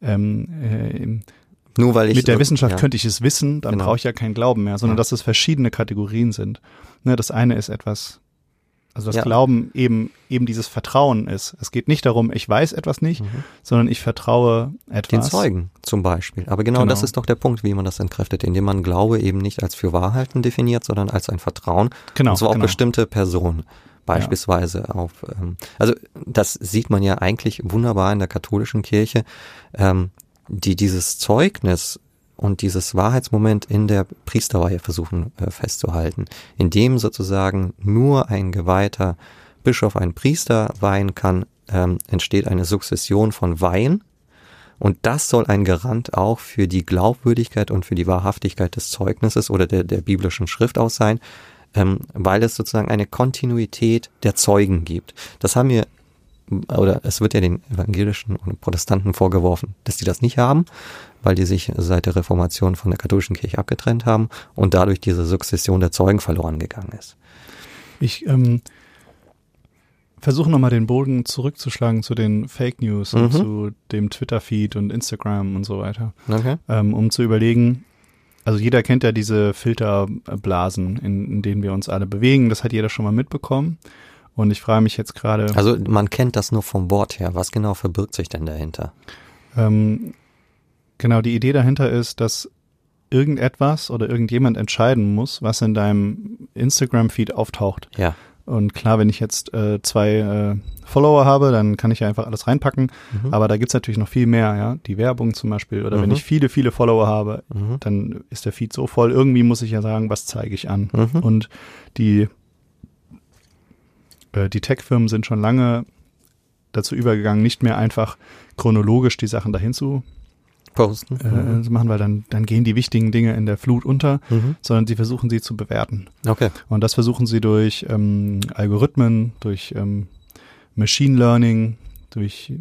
ähm, äh, nur weil ich mit der Wissenschaft ja. könnte ich es wissen, dann Genau. brauche ich ja keinen Glauben mehr, sondern Ja. dass es verschiedene Kategorien sind. Ne, das eine ist etwas, also das Ja. Glauben eben eben dieses Vertrauen ist. Es geht nicht darum, ich weiß etwas nicht, Mhm. sondern ich vertraue etwas. Den Zeugen zum Beispiel. Aber genau, Genau. das ist doch der Punkt, wie man das entkräftet, indem man Glaube eben nicht als für Wahrhalten definiert, sondern als ein Vertrauen. Genau, und zwar auf genau. bestimmte Personen. Beispielsweise auf, ähm, also das sieht man ja eigentlich wunderbar in der katholischen Kirche, ähm, die dieses Zeugnis und dieses Wahrheitsmoment in der Priesterweihe versuchen äh, festzuhalten, indem sozusagen nur ein geweihter Bischof einen Priester weihen kann, ähm, entsteht eine Sukzession von Weihen. Und das soll ein Garant auch für die Glaubwürdigkeit und für die Wahrhaftigkeit des Zeugnisses oder der, der biblischen Schrift aus sein, ähm, weil es sozusagen eine Kontinuität der Zeugen gibt. Das haben wir, oder es wird ja den evangelischen und Protestanten vorgeworfen, dass die das nicht haben, weil die sich seit der Reformation von der katholischen Kirche abgetrennt haben und dadurch diese Sukzession der Zeugen verloren gegangen ist. Ich ähm, versuche nochmal den Bogen zurückzuschlagen zu den Fake News und Mhm. zu dem Twitter-Feed und Instagram und so weiter, Okay. ähm, um zu überlegen, also jeder kennt ja diese Filterblasen, in, in denen wir uns alle bewegen. Das hat jeder schon mal mitbekommen. Und ich frage mich jetzt gerade, Also man kennt das nur vom Wort her. Was genau verbirgt sich denn dahinter? ähm, genau, die Idee dahinter ist, dass irgendetwas oder irgendjemand entscheiden muss, was in deinem Instagram-Feed auftaucht. Ja. Und klar, wenn ich jetzt äh, zwei äh, Follower habe, dann kann ich ja einfach alles reinpacken. Mhm. Aber da gibt's natürlich noch viel mehr, ja. Die Werbung zum Beispiel. Oder wenn Mhm. ich viele, viele Follower habe, Mhm. dann ist der Feed so voll. Irgendwie muss ich ja sagen, was zeige ich an. Mhm. Und die, die Tech-Firmen sind schon lange dazu übergegangen, nicht mehr einfach chronologisch die Sachen dahin zu, Posten. äh, zu machen, weil dann, dann gehen die wichtigen Dinge in der Flut unter, Mhm. sondern sie versuchen sie zu bewerten. Okay. Und das versuchen sie durch ähm, Algorithmen, durch ähm, Machine Learning, durch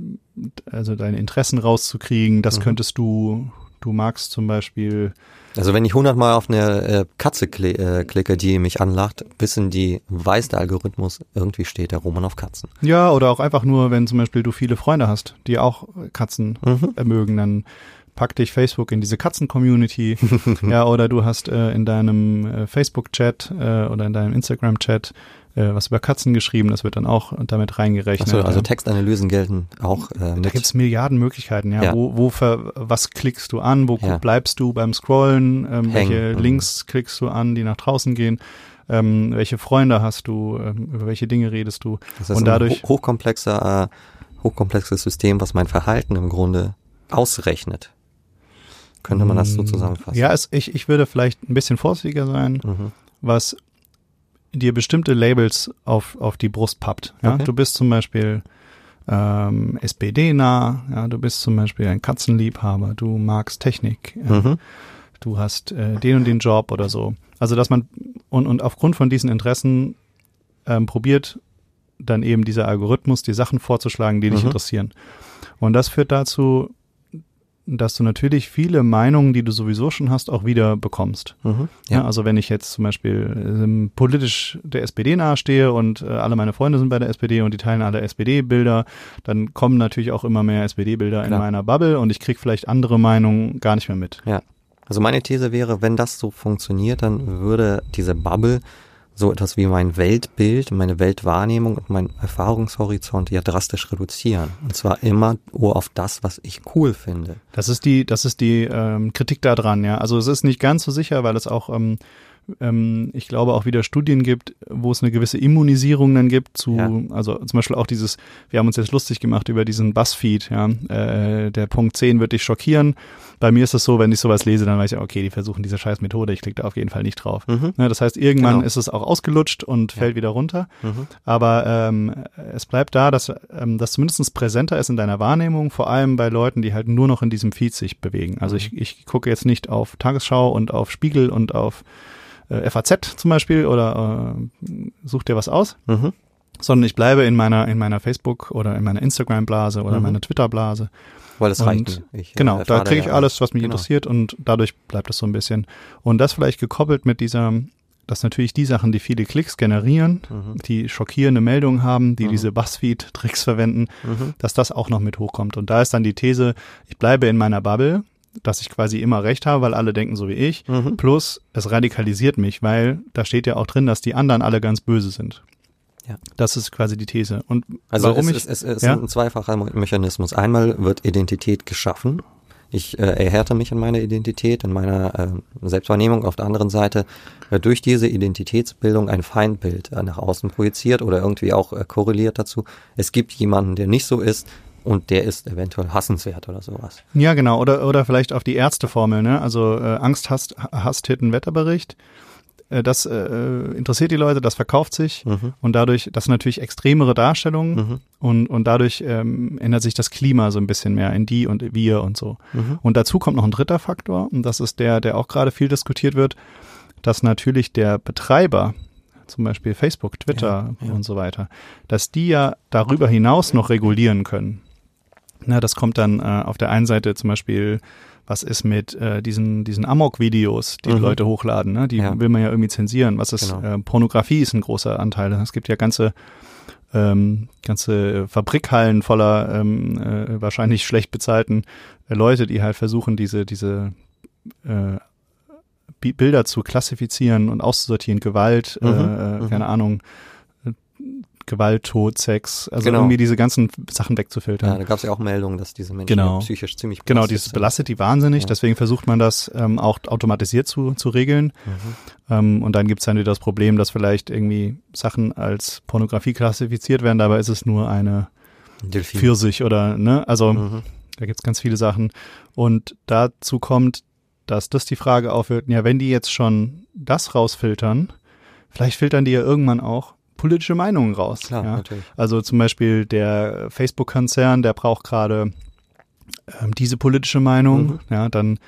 also deine Interessen rauszukriegen. Das Mhm. könntest du, du magst zum Beispiel, Also wenn ich hundertmal auf eine äh, Katze äh, klicke, die mich anlacht, wissen die, weiß der Algorithmus, irgendwie steht der Roman auf Katzen. ja, oder auch einfach nur, wenn zum Beispiel du viele Freunde hast, die auch Katzen Mhm. mögen, dann pack dich Facebook in diese Katzen-Community. ja, oder du hast äh, in deinem äh, Facebook-Chat äh, oder in deinem Instagram-Chat äh, was über Katzen geschrieben, das wird dann auch damit reingerechnet. Achso, also. Textanalysen gelten auch äh, Da gibt's Milliarden Möglichkeiten, ja. Ja. Wo, wo ver, was klickst du an, wo Ja. bleibst du beim Scrollen, ähm, welche Mhm. Links klickst du an, die nach draußen gehen. ähm, welche Freunde hast du, ähm, über welche Dinge redest du. Das ist und dadurch ein hochkomplexer, äh, hochkomplexes System, was mein Verhalten im Grunde ausrechnet. Könnte man das so Mm, zusammenfassen? Ja, es, ich, ich würde vielleicht ein bisschen vorsichtiger sein, Mhm. was dir bestimmte Labels auf, auf die Brust pappt. Ja? Okay. Du bist zum Beispiel ähm, SPD-nah, ja, du bist zum Beispiel ein Katzenliebhaber, du magst Technik, ja, Mhm. du hast äh, den und den Job oder so. Also dass man und, und aufgrund von diesen Interessen ähm, probiert dann eben dieser Algorithmus die Sachen vorzuschlagen, die dich Mhm. interessieren. Und das führt dazu, dass du natürlich viele Meinungen, die du sowieso schon hast, auch wieder bekommst. Mhm. Ja. Ja. also wenn ich jetzt zum Beispiel ähm, politisch der SPD nahestehe und äh, alle meine Freunde sind bei der SPD und die teilen alle SPD-Bilder, dann kommen natürlich auch immer mehr SPD-Bilder in meiner Bubble und ich krieg vielleicht andere Meinungen gar nicht mehr mit. Also meine These wäre, wenn das so funktioniert, dann würde diese Bubble so etwas wie mein Weltbild, meine Weltwahrnehmung und mein Erfahrungshorizont ja drastisch reduzieren. Und zwar immer nur auf das, was ich cool finde. Das ist die, das ist die ähm, Kritik daran, ja. Also es ist nicht ganz so sicher, weil es auch, ähm, ähm, ich glaube, auch wieder Studien gibt, wo es eine gewisse Immunisierung dann gibt zu, Ja. also zum Beispiel auch dieses, wir haben uns jetzt lustig gemacht über diesen Buzzfeed, ja. Äh, der Punkt 10 wird dich schockieren. Bei mir ist es so, wenn ich sowas lese, dann weiß ich, okay, die versuchen diese scheiß Methode, ich klicke da auf jeden Fall nicht drauf. Mhm. Ne, das heißt, irgendwann Genau. ist es auch ausgelutscht und Ja. fällt wieder runter. Mhm. Aber ähm, es bleibt da, dass ähm, das zumindest präsenter ist in deiner Wahrnehmung, vor allem bei Leuten, die halt nur noch in diesem Feed sich bewegen. Also ich, ich gucke jetzt nicht auf Tagesschau und auf Spiegel und auf äh, FAZ zum Beispiel oder äh, such dir was aus, Mhm. sondern ich bleibe in meiner in meiner Facebook oder in meiner Instagram-Blase oder Mhm. meiner Twitter-Blase. Weil das Und reicht. Ich, äh, Genau, da kriege ich ja alles, was mich Genau. interessiert und dadurch bleibt es so ein bisschen. Und das vielleicht gekoppelt mit dieser, dass natürlich die Sachen, die viele Klicks generieren, Mhm. die schockierende Meldungen haben, die Mhm. diese Buzzfeed-Tricks verwenden, Mhm. dass das auch noch mit hochkommt. Und da ist dann die These, ich bleibe in meiner Bubble, dass ich quasi immer recht habe, weil alle denken so wie ich. Mhm. Plus, es radikalisiert mich, weil da steht ja auch drin, dass die anderen alle ganz böse sind. Ja. Das ist quasi die These. Und Also warum es, ich, es, es ist ja? ein zweifacher Me- Mechanismus. Einmal wird Identität geschaffen. Ich äh, erhärte mich in meiner Identität, in meiner äh, Selbstwahrnehmung. Auf der anderen Seite wird durch diese Identitätsbildung ein Feindbild äh, nach außen projiziert oder irgendwie auch äh, korreliert dazu. Es gibt jemanden, der nicht so ist und der ist eventuell hassenswert oder sowas. Ja, genau. Oder, oder vielleicht auf die Ärzteformel, ne? Also äh, Angst hasst, hasst Hit einen Wetterbericht. Äh, das äh, interessiert die Leute, das verkauft sich. Mhm. Und dadurch, das sind natürlich extremere Darstellungen Mhm. und, und dadurch ähm, ändert sich das Klima so ein bisschen mehr in die und wir und so. Mhm. Und dazu kommt noch ein dritter Faktor, und das ist der, der auch gerade viel diskutiert wird, dass natürlich der Betreiber, zum Beispiel Facebook, Twitter Ja, ja. und so weiter, dass die ja darüber hinaus noch regulieren können. Na, das kommt dann äh, auf der einen Seite zum Beispiel, was ist mit äh, diesen, diesen Amok-Videos, die Mhm. Leute hochladen, ne? die Ja. will man ja irgendwie zensieren. Was ist, Genau. äh, Pornografie ist ein großer Anteil. Es gibt ja ganze ähm, ganze Fabrikhallen voller ähm, äh, wahrscheinlich schlecht bezahlten äh, Leute, die halt versuchen, diese, diese äh, Bi- Bilder zu klassifizieren und auszusortieren, Gewalt, Mhm, äh, äh, mhm. keine Ahnung, äh, Gewalt, Tod, Sex, also Genau. irgendwie diese ganzen Sachen Ja, wegzufiltern. da gab es ja auch Meldungen, dass diese Menschen Genau. psychisch ziemlich Genau, belastet dieses sind. belastet die wahnsinnig, Ja. deswegen versucht man das ähm, auch automatisiert zu, zu regeln. Mhm. Ähm, und dann gibt's dann wieder das Problem, dass vielleicht irgendwie Sachen als Pornografie klassifiziert werden, dabei ist es nur eine Delfin. Pfirsich oder, ne? Also Mhm. da gibt's ganz viele Sachen. Und dazu kommt, dass das die Frage aufwirkt, ja, wenn die jetzt schon das rausfiltern, vielleicht filtern die ja irgendwann auch politische Meinungen raus. Klar, ja? natürlich. Also zum Beispiel der Facebook-Konzern, der braucht gerade ähm, diese politische Meinung, Mhm. ja, dann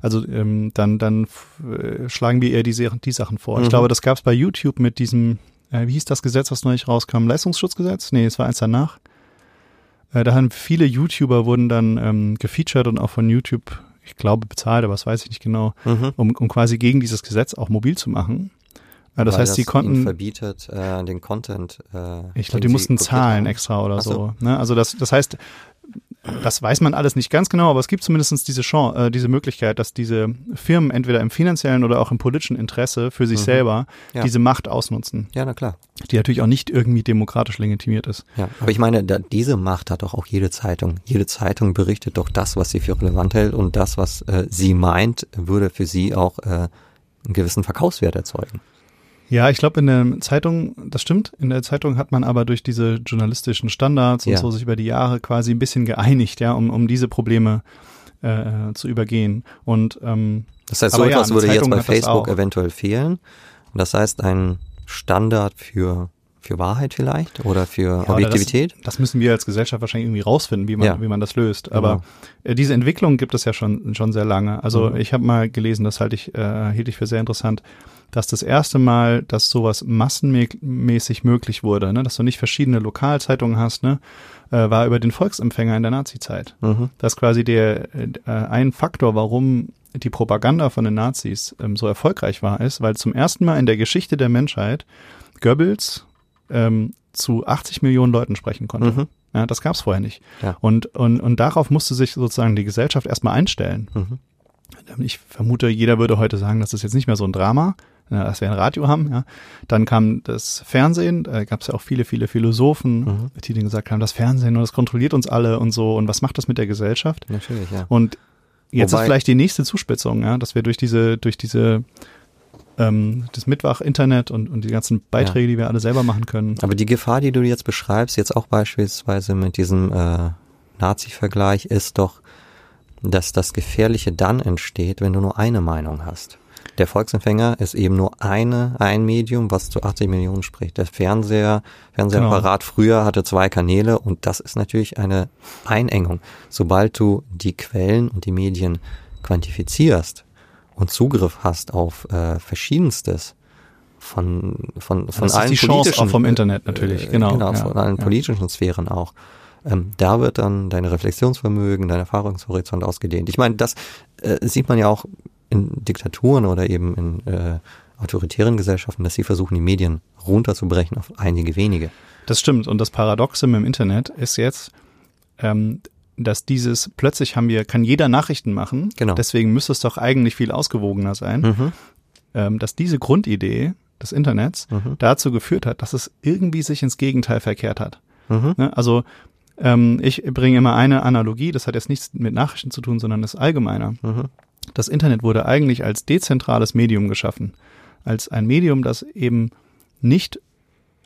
also ähm, dann dann äh, schlagen wir eher die, Sachen- die Sachen vor. Ich Mhm. glaube, das gab's bei YouTube mit diesem, äh, wie hieß das Gesetz, was neulich rauskam? Leistungsschutzgesetz? Nee, es war eins danach. Äh, da haben viele YouTuber wurden dann ähm, gefeatured und auch von YouTube, ich glaube, bezahlt, aber das weiß ich nicht genau, Mhm. um, um quasi gegen dieses Gesetz auch mobil zu machen. Äh, das heißt, sie konnten verbietet äh, den Content. Äh, ich glaube, die mussten zahlen haben. extra oder so. so. Ne? Also das, das heißt, das weiß man alles nicht ganz genau, aber es gibt zumindest diese Chance, äh, diese Möglichkeit, dass diese Firmen entweder im finanziellen oder auch im politischen Interesse für sich Mhm. selber Ja. diese Macht ausnutzen, Ja, na klar. die natürlich auch nicht irgendwie demokratisch legitimiert ist. Ja, aber ich meine, da, diese Macht hat doch auch jede Zeitung. Jede Zeitung berichtet doch das, was sie für relevant hält und das, was äh, sie meint, würde für sie auch äh, einen gewissen Verkaufswert erzeugen. Ja, ich glaube in der Zeitung, das stimmt, in der Zeitung hat man aber durch diese journalistischen Standards und Ja. so sich über die Jahre quasi ein bisschen geeinigt, ja, um, um diese Probleme äh, zu übergehen. Und ähm, Das heißt, so ja, etwas eine würde jetzt Zeitung bei hat das Facebook eventuell fehlen. Und das heißt, ein Standard für, für Wahrheit vielleicht oder für Ja, oder Objektivität? Das, das müssen wir als Gesellschaft wahrscheinlich irgendwie rausfinden, wie man, Ja. wie man das löst. Aber äh, diese Entwicklung gibt es ja schon, schon sehr lange. Also Mhm. ich habe mal gelesen, das halte ich, äh, hielt ich für sehr interessant, dass das erste Mal, dass sowas massenmäßig möglich wurde, ne? dass du nicht verschiedene Lokalzeitungen hast, ne? äh, war über den Volksempfänger in der Nazi-Zeit. Mhm. Das ist quasi der äh, ein Faktor, warum die Propaganda von den Nazis ähm, so erfolgreich war, ist, weil zum ersten Mal in der Geschichte der Menschheit Goebbels ähm, zu 80 Millionen Leuten sprechen konnte. Mhm. Ja, das gab es vorher nicht. Ja. Und, und, und darauf musste sich sozusagen die Gesellschaft erstmal einstellen. Mhm. Ich vermute, jeder würde heute sagen, das ist jetzt nicht mehr so ein Drama, ja, dass wir ein Radio haben. Ja. Dann kam das Fernsehen, da gab es ja auch viele, viele Philosophen, Mhm. die dann gesagt haben, das Fernsehen, das kontrolliert uns alle und so. Und was macht das mit der Gesellschaft? Natürlich, ja. Und jetzt Wobei- ist vielleicht die nächste Zuspitzung, ja, dass wir durch diese, durch diese ähm, das Mittwoch-Internet und, und die ganzen Beiträge, die wir alle selber machen können. Aber die Gefahr, die du jetzt beschreibst, jetzt auch beispielsweise mit diesem äh, Nazi-Vergleich, ist doch, dass das Gefährliche dann entsteht, wenn du nur eine Meinung hast. Der Volksempfänger ist eben nur eine, ein Medium, was zu 80 Millionen spricht. Der Fernseher, Fernsehapparat früher hatte zwei Kanäle und das ist natürlich eine Einengung. Sobald du die Quellen und die Medien quantifizierst und Zugriff hast auf äh, verschiedenstes von von von das ist allen die Chance politischen auch vom Internet natürlich, äh, genau, genau ja, von allen ja. politischen Sphären auch ähm, da wird dann dein Reflexionsvermögen dein Erfahrungshorizont ausgedehnt ich meine das äh, sieht man ja auch in Diktaturen oder eben in äh, autoritären Gesellschaften dass sie versuchen die Medien runterzubrechen auf einige wenige Das stimmt. Und das Paradoxe im Internet ist jetzt, ähm, dass dieses plötzlich haben wir, kann jeder Nachrichten machen. Genau. Deswegen müsste es doch eigentlich viel ausgewogener sein. mhm. Ähm, dass diese Grundidee des Internets Mhm. dazu geführt hat, dass es irgendwie sich ins Gegenteil verkehrt hat. Mhm. Ne? Also ähm, ich bringe immer eine Analogie, das hat jetzt nichts mit Nachrichten zu tun, sondern ist allgemeiner. Das Internet wurde eigentlich als dezentrales Medium geschaffen. Als ein Medium, das eben nicht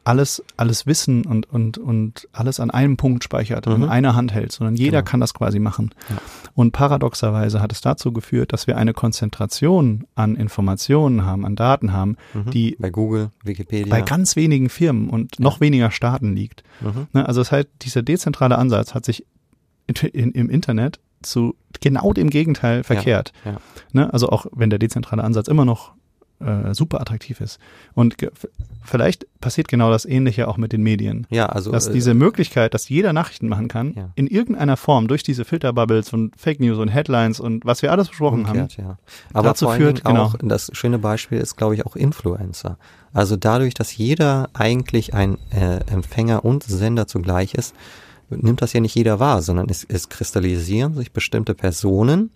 alles, alles Wissen und, und, und alles an einem Punkt speichert, in Mhm. einer Hand hält, sondern jeder Genau. kann das quasi machen. Ja. Und paradoxerweise hat es dazu geführt, dass wir eine Konzentration an Informationen haben, an Daten haben, Mhm. die bei Google Wikipedia bei ganz wenigen Firmen und noch weniger Staaten liegt. mhm. Ne, also das heißt, dieser dezentrale Ansatz hat sich in, in, im Internet zu genau dem Gegenteil verkehrt. ja. Ne, also auch wenn der dezentrale Ansatz immer noch äh, super attraktiv ist. Und vielleicht passiert genau das Ähnliche auch mit den Medien. ja also Dass äh, diese Möglichkeit, dass jeder Nachrichten machen kann, Ja. in irgendeiner Form durch diese Filterbubbles und Fake News und Headlines und was wir alles besprochen haben. Umkehrt, ja. Aber dazu führt, Dingen auch, genau. das schöne Beispiel ist, glaube ich, auch Influencer. Also dadurch, dass jeder eigentlich ein äh, Empfänger und Sender zugleich ist, nimmt das ja nicht jeder wahr, sondern es, es kristallisieren sich bestimmte Personen,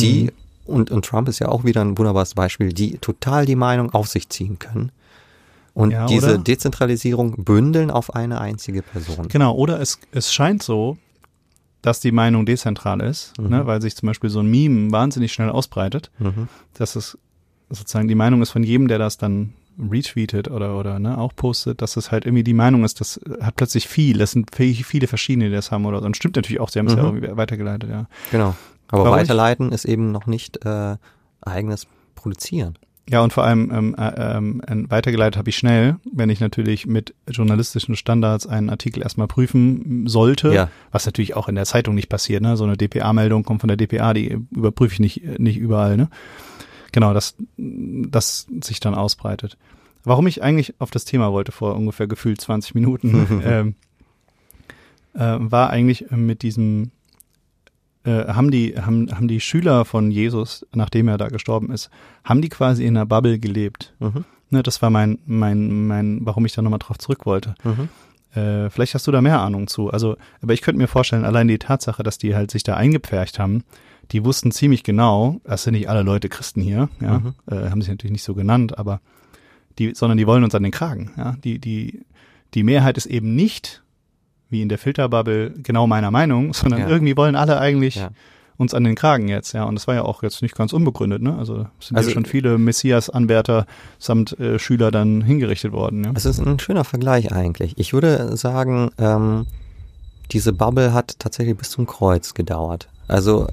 die, Mhm. und, und Trump ist ja auch wieder ein wunderbares Beispiel, die total die Meinung auf sich ziehen können. Und Ja, diese oder? Dezentralisierung bündeln auf eine einzige Person. Genau, oder es, es scheint so, dass die Meinung dezentral ist, Mhm. ne, weil sich zum Beispiel so ein Meme wahnsinnig schnell ausbreitet, Mhm. dass es sozusagen die Meinung ist von jedem, der das dann retweetet oder, oder ne, auch postet, dass es halt irgendwie die Meinung ist, das hat plötzlich viel, das sind viel- viele verschiedene, die das haben oder so. Und stimmt natürlich auch, sie haben es ja Mhm. irgendwie weitergeleitet, ja. Genau. Aber Warum weiterleiten ist eben noch nicht äh, eigenes Produzieren. Ja, und vor allem ähm, äh, ähm, äh, weitergeleitet habe ich schnell, wenn ich natürlich mit journalistischen Standards einen Artikel erstmal prüfen sollte, Ja. was natürlich auch in der Zeitung nicht passiert. Ne? So eine DPA-Meldung kommt von der DPA, die überprüfe ich nicht, nicht überall. Ne? Genau, dass das sich dann ausbreitet. Warum ich eigentlich auf das Thema wollte vor ungefähr gefühlt 20 Minuten, ähm, äh, war eigentlich mit diesem äh, haben die haben haben die Schüler von Jesus, nachdem er da gestorben ist, haben die quasi in einer Bubble gelebt. Mhm. Ne, das war mein mein mein, warum ich da nochmal drauf zurück wollte. Mhm. Äh, vielleicht hast du da mehr Ahnung zu. Also, aber ich könnte mir vorstellen, allein die Tatsache, dass die halt sich da eingepfercht haben, die wussten ziemlich genau, das sind nicht alle Leute Christen hier, ja, Mhm. äh, haben sich natürlich nicht so genannt, aber die, sondern die wollen uns an den Kragen, ja. Die, die, die Mehrheit ist eben nicht, wie in der Filterbubble, genau meiner Meinung, sondern Ja. irgendwie wollen alle eigentlich Ja. uns an den Kragen jetzt, ja. Und das war ja auch jetzt nicht ganz unbegründet, ne? Also es sind Also- ja schon viele Messias-Anwärter samt äh, Schüler dann hingerichtet worden, ja. Es ist ein schöner Vergleich eigentlich. Ich würde sagen, ähm, diese Bubble hat tatsächlich bis zum Kreuz gedauert. Also,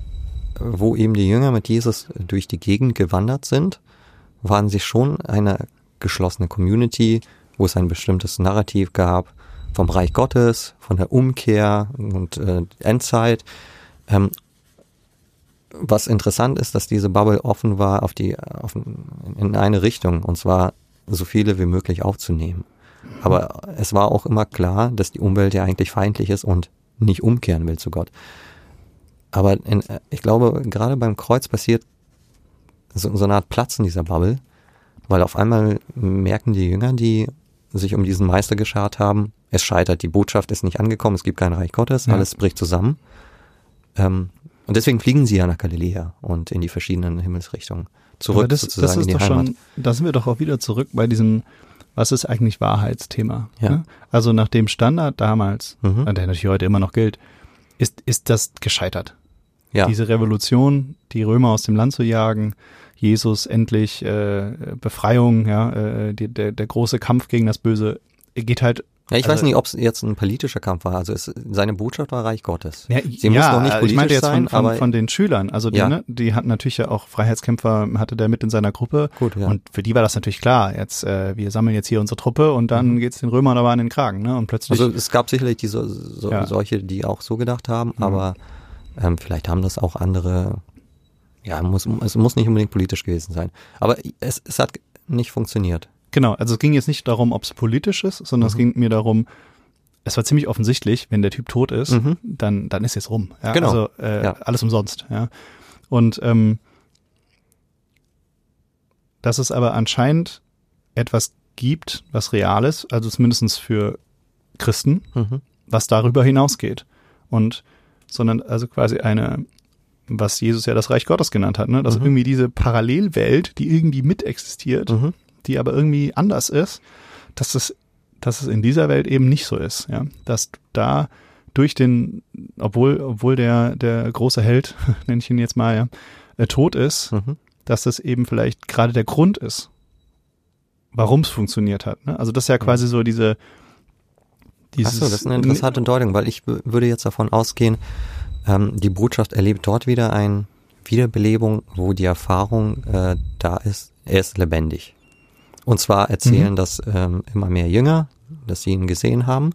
wo eben die Jünger mit Jesus durch die Gegend gewandert sind, waren sie schon eine geschlossene Community, wo es ein bestimmtes Narrativ gab vom Reich Gottes, von der Umkehr und äh, Endzeit. Ähm, was interessant ist, dass diese Bubble offen war auf die, auf, in eine Richtung, und zwar so viele wie möglich aufzunehmen. Aber es war auch immer klar, dass die Umwelt ja eigentlich feindlich ist und nicht umkehren will zu Gott. Aber in, ich glaube, gerade beim Kreuz passiert so, so eine Art Platzen dieser Bubble, weil auf einmal merken die Jünger, die sich um diesen Meister geschart haben, es scheitert, die Botschaft ist nicht angekommen, es gibt kein Reich Gottes, Ja. alles bricht zusammen. Ähm, und deswegen fliegen sie ja nach Galiläa und in die verschiedenen Himmelsrichtungen zurück Aber das, sozusagen das ist in die doch Heimat. schon, da sind wir doch auch wieder zurück bei diesem, was ist eigentlich Wahrheitsthema? Ja. Ne? Also nach dem Standard damals, Mhm. der natürlich heute immer noch gilt, ist, ist das gescheitert. Ja. Diese Revolution, die Römer aus dem Land zu jagen, Jesus endlich äh, Befreiung, ja, äh, die, der, der große Kampf gegen das Böse geht halt. Ja, ich Also- weiß nicht, ob es jetzt ein politischer Kampf war. Also es, seine Botschaft war Reich Gottes. Ja, Sie muss noch nicht ich politisch meinte jetzt sein, von, von, aber von den Schülern. Also die, Ja. ne, die hatten natürlich ja auch Freiheitskämpfer, hatte der mit in seiner Gruppe. gut, ja. Und für die war das natürlich klar. Jetzt, äh, wir sammeln jetzt hier unsere Truppe und dann geht's den Römern aber an den Kragen, ne? Und plötzlich. also es gab sicherlich diese so, Ja. solche, die auch so gedacht haben, Mhm. aber ähm, vielleicht haben das auch andere. Ja, muss, es muss nicht unbedingt politisch gewesen sein. Aber es, es hat nicht funktioniert. genau, also es ging jetzt nicht darum, ob es politisch ist, sondern es Mhm. ging mir darum, es war ziemlich offensichtlich, wenn der Typ tot ist, Mhm. dann, dann ist jetzt rum. Ja? Genau. Also äh, Ja. alles umsonst, ja. Und ähm, dass es aber anscheinend etwas gibt, was real ist, also zumindest für Christen, Mhm. was darüber hinausgeht. Und sondern also quasi eine, was Jesus ja das Reich Gottes genannt hat, ne? dass Mhm. irgendwie diese Parallelwelt, die irgendwie mitexistiert, Mhm. die aber irgendwie anders ist, dass es, dass es in dieser Welt eben nicht so ist, ja. Dass da durch den, obwohl, obwohl der, der große Held, nenne ich ihn jetzt mal, ja, äh, tot ist, Mhm. dass das eben vielleicht gerade der Grund ist, warum es funktioniert hat. Ne? Also das ist ja quasi so diese dieses Achso, das ist eine interessante Deutung, weil ich würde jetzt davon ausgehen, ähm, die Botschaft erlebt dort wieder eine Wiederbelebung, wo die Erfahrung äh, da ist, er ist lebendig. Und zwar erzählen Mhm. das ähm, immer mehr Jünger, dass sie ihn gesehen haben.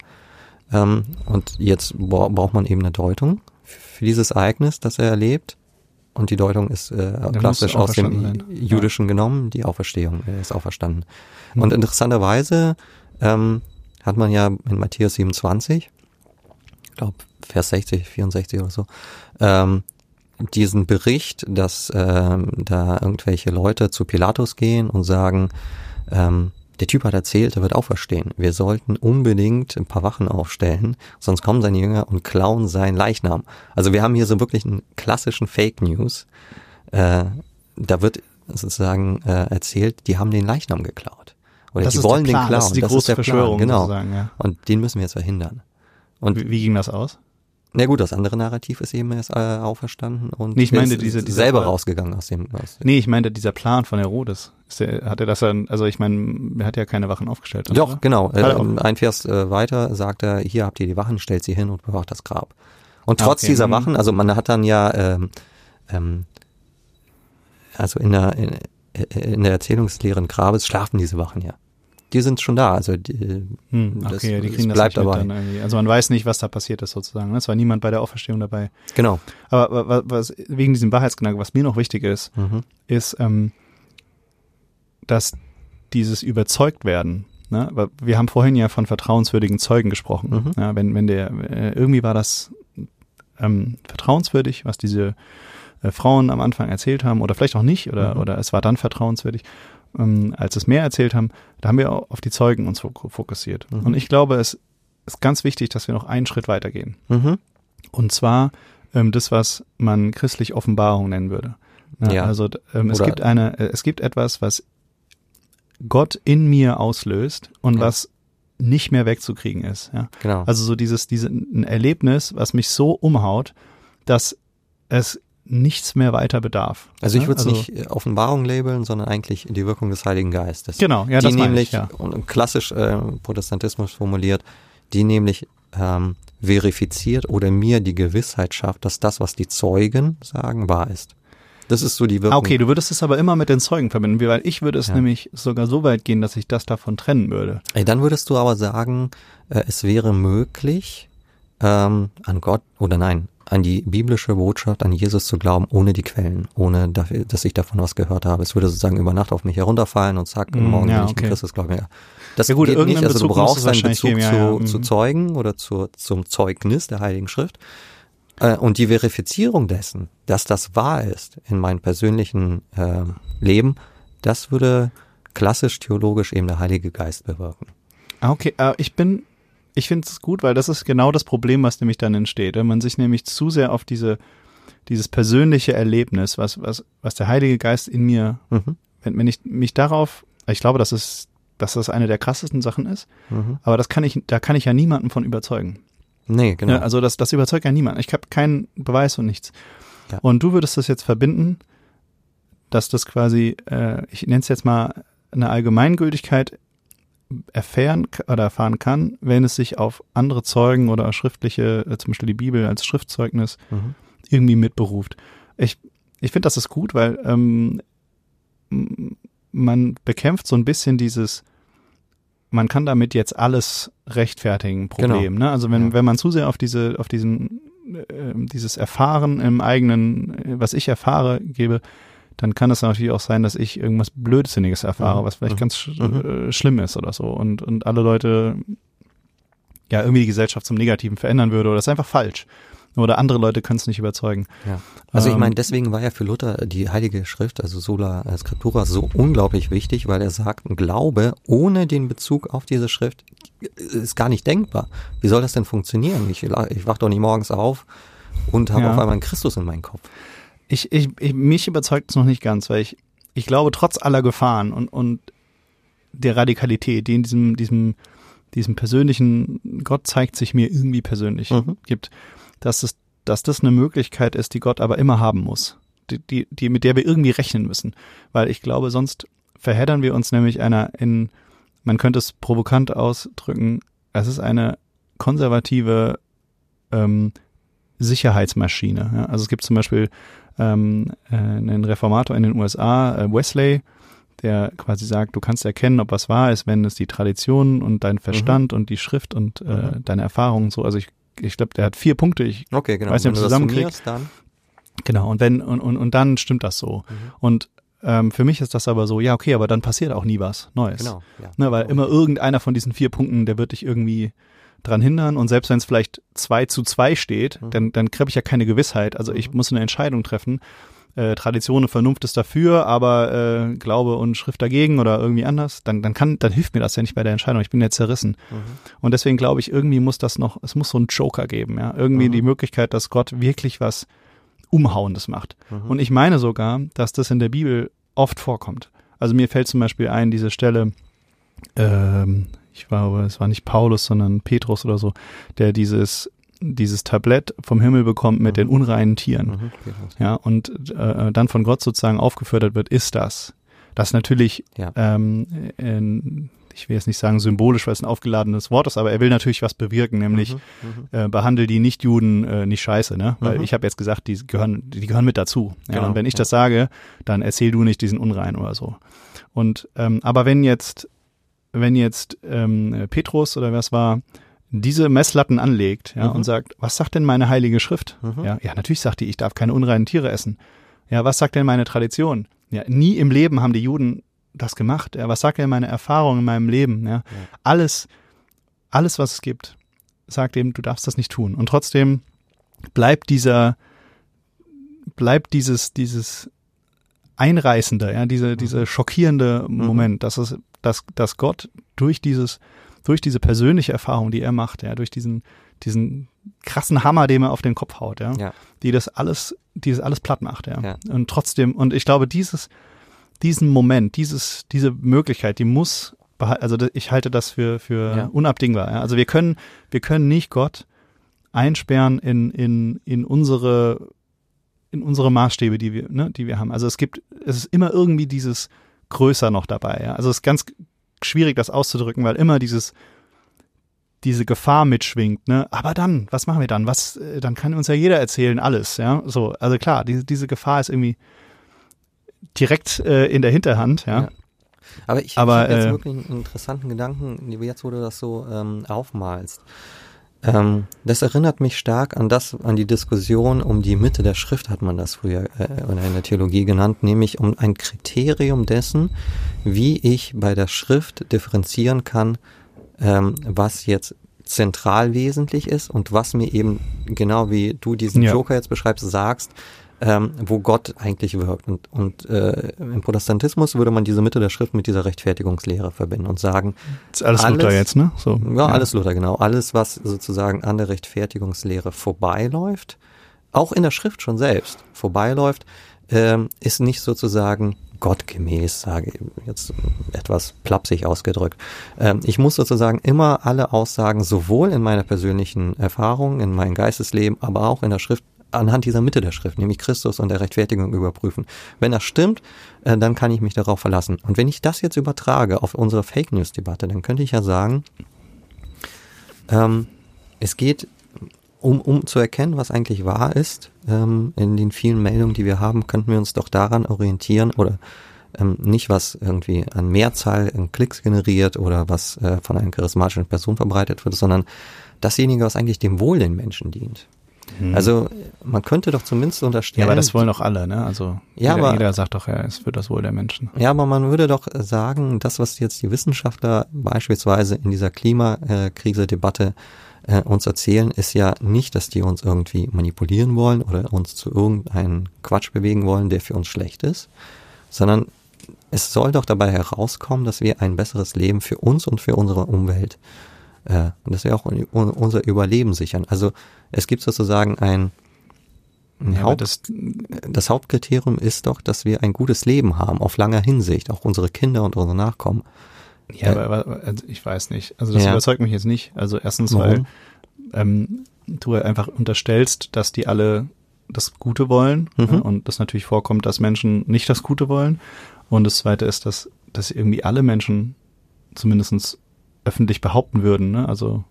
Ähm, und jetzt bra braucht man eben eine Deutung für dieses Ereignis, das er erlebt. Und die Deutung ist äh, klassisch aus dem sein. Jüdischen genommen, die Auferstehung, er ist auferstanden. Mhm. Und interessanterweise ähm, hat man ja in Matthäus 27, ich glaube Vers 60, 64 oder so, ähm, diesen Bericht, dass ähm, da irgendwelche Leute zu Pilatus gehen und sagen, ähm, der Typ hat erzählt, er wird auferstehen. Wir sollten unbedingt ein paar Wachen aufstellen, sonst kommen seine Jünger und klauen seinen Leichnam. Also wir haben hier so wirklich einen klassischen Fake News. Äh, da wird sozusagen äh, erzählt, die haben den Leichnam geklaut. Oder das die ist wollen der Plan, den klauen. das ist die große der Plan, Verschwörung genau. sozusagen, ja. Und den müssen wir jetzt verhindern. Und Wie, wie ging das aus? na gut, das andere Narrativ ist eben erst äh, auferstanden und Nee, ich meine ist diese- diese- selber rausgegangen aus dem. Aus Nee, ich meinte dieser Plan von Herodes. Ist der, hat er das dann, also ich meine, er hat ja keine Wachen aufgestellt. Doch, oder? genau. Äh, auch. ein Vers äh, weiter sagt er, hier habt ihr die Wachen, stellt sie hin und bewacht das Grab. Und Ah, trotz okay. dieser Mhm. Wachen, also man hat dann ja, ähm, ähm, also in der, in, in der Erzählung des leeren Grabes schlafen diese Wachen ja. Die sind schon da, also die, Hm, das- okay, ja, die das kriegen das bleibt dabei. dann irgendwie. Also man weiß nicht, was da passiert ist sozusagen. ne? Es war niemand bei der Auferstehung dabei. genau. Aber wa- was, wegen diesem Wahrheitsgedanke, was mir noch wichtig ist, Mhm. ist, ähm, dass dieses überzeugt werden. Ne? Wir haben vorhin ja von vertrauenswürdigen Zeugen gesprochen. Mhm. Ja, wenn, wenn der, äh, irgendwie war das ähm, vertrauenswürdig, was diese äh, Frauen am Anfang erzählt haben, oder vielleicht auch nicht, oder, Mhm. oder es war dann vertrauenswürdig, ähm, als es mehr erzählt haben, da haben wir auch auf die Zeugen uns fok- fokussiert. Mhm. Und ich glaube, es ist ganz wichtig, dass wir noch einen Schritt weitergehen. Mhm. Und zwar ähm, das, was man christlich Offenbarung nennen würde. Ja. Also ähm, es gibt eine, äh, es gibt etwas, was Gott in mir auslöst und Ja. was nicht mehr wegzukriegen ist. Ja? Genau. Also so dieses, diese ein Erlebnis, was mich so umhaut, dass es nichts mehr weiter bedarf. Also ich würde es also- nicht äh, Offenbarung labeln, sondern eigentlich die Wirkung des Heiligen Geistes. Genau, ja, die das meine nämlich, ich, ja. und klassisch äh, Protestantismus formuliert, die nämlich ähm, verifiziert oder mir die Gewissheit schafft, dass das, was die Zeugen sagen, wahr ist. Das ist so die Wirkung. Ah, okay, du würdest es aber immer mit den Zeugen verbinden, weil ich würde es Ja. nämlich sogar so weit gehen, dass ich das davon trennen würde. Ey, dann würdest du aber sagen, äh, es wäre möglich, ähm, an Gott oder nein, an die biblische Botschaft, an Jesus zu glauben, ohne die Quellen, ohne dass ich davon was gehört habe. Es würde sozusagen über Nacht auf mich herunterfallen und zack, Mm, morgen ja, bin ich okay. in Christus glauben. Ja. Das Ja gut, geht nicht. Also du Bezug muss brauchst einen Bezug geben, ja, zu, ja, zu mhm. Zeugen oder zu, zum Zeugnis der Heiligen Schrift. Äh, und die Verifizierung dessen, dass das wahr ist in meinem persönlichen äh, Leben, das würde klassisch theologisch eben der Heilige Geist bewirken. Ah, okay, äh, ich bin, ich finde es gut, weil das ist genau das Problem, was nämlich dann entsteht. Wenn man sich nämlich zu sehr auf diese, dieses persönliche Erlebnis, was, was, was der Heilige Geist in mir, Mhm. wenn, wenn ich mich darauf, ich glaube, dass es, dass das eine der krassesten Sachen ist, Mhm. aber das kann ich, da kann ich ja niemanden von überzeugen. Nee, genau. Ja, also das, das überzeugt ja niemand. Ich habe keinen Beweis und nichts. Ja. Und du würdest das jetzt verbinden, dass das quasi, äh, ich nenne es jetzt mal eine Allgemeingültigkeit erfahren oder erfahren kann, wenn es sich auf andere Zeugen oder schriftliche, äh, zum Beispiel die Bibel als Schriftzeugnis mhm. irgendwie mitberuft. Ich, ich finde, das ist gut, weil ähm, man bekämpft so ein bisschen dieses, man kann damit jetzt alles rechtfertigen, Problem. Ne? Also wenn, Genau. Ja. wenn man zu sehr auf diese, auf diesen, äh, dieses Erfahren im eigenen, äh, was ich erfahre, gebe, dann kann es natürlich auch sein, dass ich irgendwas Blödsinniges erfahre, Mhm. was vielleicht Mhm. ganz sch Mhm. äh, schlimm ist oder so. Und, und alle Leute ja irgendwie die Gesellschaft zum Negativen verändern würde oder das ist einfach falsch. Oder andere Leute können es nicht überzeugen. Ja. Also ich Ähm, meine, deswegen war ja für Luther die Heilige Schrift, also Sola Scriptura, so unglaublich wichtig, weil er sagt, ein Glaube ohne den Bezug auf diese Schrift ist gar nicht denkbar. Wie soll das denn funktionieren? Ich, ich wach doch nicht morgens auf und habe Ja. auf einmal einen Christus in meinem Kopf. Ich, ich, ich, mich überzeugt es noch nicht ganz, weil ich, ich glaube, trotz aller Gefahren und, und der Radikalität, die in diesem, diesem, diesem persönlichen Gott zeigt sich mir irgendwie persönlich Mhm. gibt, dass es, dass das eine Möglichkeit ist, die Gott aber immer haben muss. Die, die, die, mit der wir irgendwie rechnen müssen. Weil ich glaube, sonst verheddern wir uns nämlich einer in, man könnte es provokant ausdrücken, es ist eine konservative ähm, Sicherheitsmaschine. Ja? Also es gibt zum Beispiel ähm, äh, einen Reformator in den USA, äh, Wesley, der quasi sagt, du kannst erkennen, ob was wahr ist, wenn es die Tradition und dein Verstand und die Schrift und äh, Mhm. deine Erfahrungen so, also ich, ich glaube, der hat vier Punkte, ich Okay, genau. Weiß nicht, ob summierst, dann. Genau, und wenn, und, und, und dann stimmt das so. Mhm. Und ähm, für mich ist das aber so, ja, okay, aber dann passiert auch nie was Neues. Genau. Ja. Ne, weil immer irgendeiner von diesen vier Punkten, der wird dich irgendwie dran hindern. Und selbst wenn es vielleicht zwei zu zwei steht, Mhm. dann, dann habe ich ja keine Gewissheit. Also ich muss eine Entscheidung treffen. Äh, Tradition und Vernunft ist dafür, aber äh, Glaube und Schrift dagegen oder irgendwie anders, dann, dann kann, dann hilft mir das ja nicht bei der Entscheidung. Ich bin ja zerrissen. Mhm. Und deswegen glaube ich, irgendwie muss das noch, es muss so einen Joker geben, ja. Irgendwie Mhm. die Möglichkeit, dass Gott wirklich was Umhauendes macht. Mhm. Und ich meine sogar, dass das in der Bibel oft vorkommt. Also mir fällt zum Beispiel ein, diese Stelle, ähm, ich glaube, es war nicht Paulus, sondern Petrus oder so, der dieses, dieses Tablett vom Himmel bekommt mit Mhm. den unreinen Tieren. Mhm. Ja, und äh, dann von Gott sozusagen aufgefördert wird, ist das. Das natürlich, Ja. ähm, in, ich will jetzt nicht sagen symbolisch, weil es ein aufgeladenes Wort ist, aber er will natürlich was bewirken, nämlich Mhm. Mhm. äh, behandle die Nichtjuden äh, nicht scheiße, ne? Weil Mhm. ich habe jetzt gesagt, die gehören, die gehören mit dazu. Ja, Genau, und wenn ich ja. das sage, dann erzähl du nicht diesen Unrein oder so. Und ähm, aber wenn jetzt, wenn jetzt ähm, Petrus oder was war, diese Messlatten anlegt, ja, Mhm. und sagt, was sagt denn meine heilige Schrift? Mhm. Ja, ja, natürlich sagt die, ich darf keine unreinen Tiere essen. Ja, was sagt denn meine Tradition? Ja, nie im Leben haben die Juden das gemacht. Ja, was sagt denn meine Erfahrung in meinem Leben? Ja, alles, alles, was es gibt, sagt eben, du darfst das nicht tun. Und trotzdem bleibt dieser, bleibt dieses, dieses einreißende, ja, diese, diese schockierende Moment, dass es, dass, dass Gott durch dieses, durch diese persönliche Erfahrung, die er macht, ja, durch diesen, diesen krassen Hammer, den er auf den Kopf haut, ja, Ja. die das alles, die das alles platt macht, ja. Ja. Und trotzdem, und ich glaube, dieses, diesen Moment, dieses, diese Möglichkeit, die muss, also ich halte das für, für Ja. unabdingbar, ja. Also wir können, wir können nicht Gott einsperren in, in, in unsere in unsere Maßstäbe, die wir, ne, die wir haben. Also es gibt, es ist immer irgendwie dieses größer noch dabei. Ja? Also es ist ganz schwierig, das auszudrücken, weil immer dieses diese Gefahr mitschwingt, ne? Aber dann, was machen wir dann? Was, äh, dann kann uns ja jeder erzählen alles, ja? So, also klar, diese, diese Gefahr ist irgendwie direkt äh, in der Hinterhand, ja. ja. Aber ich, ich habe jetzt äh, wirklich einen interessanten Gedanken, jetzt wo du das so ähm, aufmalst. Ähm, das erinnert mich stark an das, an die Diskussion um die Mitte der Schrift, hat man das früher äh, in der Theologie genannt, nämlich um ein Kriterium dessen, wie ich bei der Schrift differenzieren kann, ähm, was jetzt zentral wesentlich ist und was mir eben, genau wie du diesen Ja. Joker jetzt beschreibst, sagst, ähm, wo Gott eigentlich wirkt. Und, und äh, im Protestantismus würde man diese Mitte der Schrift mit dieser Rechtfertigungslehre verbinden und sagen, ist alles, alles- Luther jetzt, ne? So, ja, alles Luther, genau. Alles, was sozusagen an der Rechtfertigungslehre vorbeiläuft, auch in der Schrift schon selbst vorbeiläuft, ähm, ist nicht sozusagen gottgemäß, sage ich jetzt etwas plapsig ausgedrückt. Ähm, ich muss sozusagen immer alle Aussagen sowohl in meiner persönlichen Erfahrung, in meinem Geistesleben, aber auch in der Schrift anhand dieser Mitte der Schrift, nämlich Christus und der Rechtfertigung überprüfen. Wenn das stimmt, äh, dann kann ich mich darauf verlassen. Und wenn ich das jetzt übertrage auf unsere Fake News Debatte, dann könnte ich ja sagen, ähm, es geht um, um zu erkennen, was eigentlich wahr ist, ähm, in den vielen Meldungen, die wir haben, könnten wir uns doch daran orientieren oder ähm, nicht was irgendwie an Mehrzahl an Klicks generiert oder was äh, von einer charismatischen Person verbreitet wird, sondern dasjenige, was eigentlich dem Wohl den Menschen dient. Also man könnte doch zumindest Mhm. Ja, unterstellen, aber das wollen doch alle, ne? Also Ja, jeder, aber- jeder sagt doch, ja, es für das Wohl der Menschen. Ja, aber man würde doch sagen, das, was jetzt die Wissenschaftler beispielsweise in dieser Klimakrise-Debatte äh, uns erzählen, ist ja nicht, dass die uns irgendwie manipulieren wollen oder uns zu irgendeinem Quatsch bewegen wollen, der für uns schlecht ist, sondern es soll doch dabei herauskommen, dass wir ein besseres Leben für uns und für unsere Umwelt äh, und dass wir auch un- unser Überleben sichern. Also es gibt sozusagen ein, ein Ja, Haupt, das, das Hauptkriterium ist doch, dass wir ein gutes Leben haben, auf langer Hinsicht, auch unsere Kinder und unsere Nachkommen. ja, Äh, aber, aber also ich weiß nicht. Also das Ja. überzeugt mich jetzt nicht. Also erstens, Warum? weil ähm, du einfach unterstellst, dass die alle das Gute wollen Mhm. ja, und das natürlich vorkommt, dass Menschen nicht das Gute wollen. Und das Zweite ist, dass, dass irgendwie alle Menschen zumindestens öffentlich behaupten würden, ne? also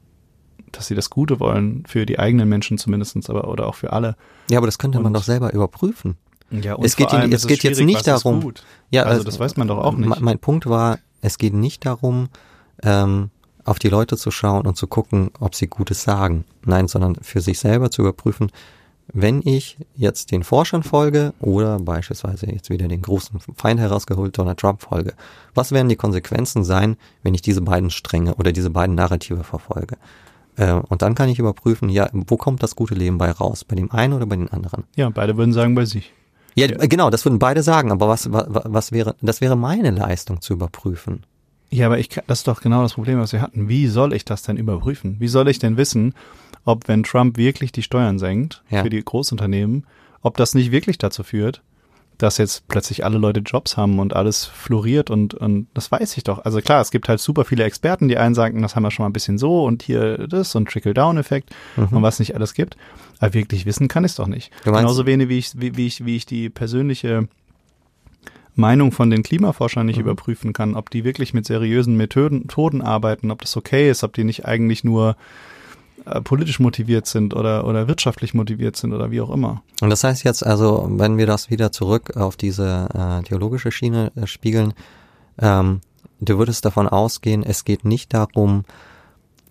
dass sie das Gute wollen für die eigenen Menschen zumindestens, aber oder auch für alle. Ja, aber das könnte man Und- doch selber überprüfen. Ja, Es geht allem es geht jetzt nicht darum-. Ja, also das weiß man doch auch nicht. me- Mein Punkt war, es geht nicht darum, ähm, auf die Leute zu schauen und zu gucken, ob sie Gutes sagen. Nein, sondern für sich selber zu überprüfen, wenn ich jetzt den Forschern folge oder beispielsweise jetzt wieder den großen Feind herausgeholt Donald Trump folge, was werden die Konsequenzen sein, wenn ich diese beiden Stränge oder diese beiden Narrative verfolge? Äh, und dann kann ich überprüfen, ja, wo kommt das gute Leben bei raus? Bei dem einen oder bei den anderen? Ja, beide würden sagen bei sich. Ja, äh, genau, das würden beide sagen, aber was, was, was wäre, das wäre meine Leistung zu überprüfen. Ja, aber ich, das ist doch genau das Problem, was wir hatten. Wie soll ich das denn überprüfen? Wie soll ich denn wissen, ob wenn Trump wirklich die Steuern senkt Ja. für die Großunternehmen, ob das nicht wirklich dazu führt, dass jetzt plötzlich alle Leute Jobs haben und alles floriert und, und das weiß ich doch. Also klar, es gibt halt super viele Experten, die einen sagen, das haben wir schon mal ein bisschen so und hier das und Trickle-Down-Effekt und was nicht alles gibt. Aber wirklich wissen kann ich es doch nicht. Mhm. Genauso wenig, wie ich, wie, wie ich, wie ich die persönliche Meinung von den Klimaforschern nicht Mhm. überprüfen kann, ob die wirklich mit seriösen Methoden, Methoden arbeiten, ob das okay ist, ob die nicht eigentlich nur äh, politisch motiviert sind oder, oder wirtschaftlich motiviert sind oder wie auch immer. Und das heißt jetzt also, wenn wir das wieder zurück auf diese äh, theologische Schiene äh, spiegeln, ähm, du würdest davon ausgehen, es geht nicht darum,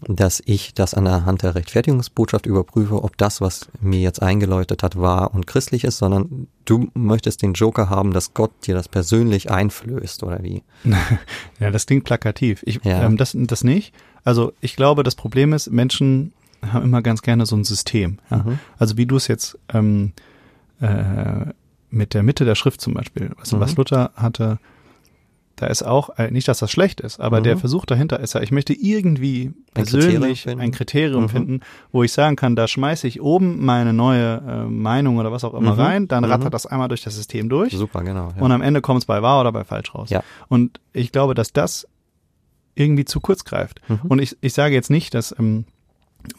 dass ich das an der Hand der Rechtfertigungsbotschaft überprüfe, ob das, was mir jetzt eingeläutet hat, wahr und christlich ist, sondern du möchtest den Joker haben, dass Gott dir das persönlich einflößt, oder wie? Ja, das klingt plakativ. Ich, Ja. ähm, das, das nicht. Also ich glaube, das Problem ist, Menschen haben immer ganz gerne so ein System. Ja? Mhm. Also wie du es jetzt ähm, äh, mit der Mitte der Schrift zum Beispiel, was, Mhm. was Luther hatte, da ist auch, äh, nicht, dass das schlecht ist, aber Mhm. der Versuch dahinter ist ja, ich möchte irgendwie Ein Kriterium persönlich finden. ein Kriterium Mhm. finden, wo ich sagen kann, da schmeiße ich oben meine neue äh, Meinung oder was auch immer Mhm. rein, dann Mhm. rattert das einmal durch das System durch Super, genau. Ja. und am Ende kommt es bei wahr oder bei falsch raus. Ja. Und ich glaube, dass das irgendwie zu kurz greift. Mhm. Und ich, ich sage jetzt nicht, dass ähm,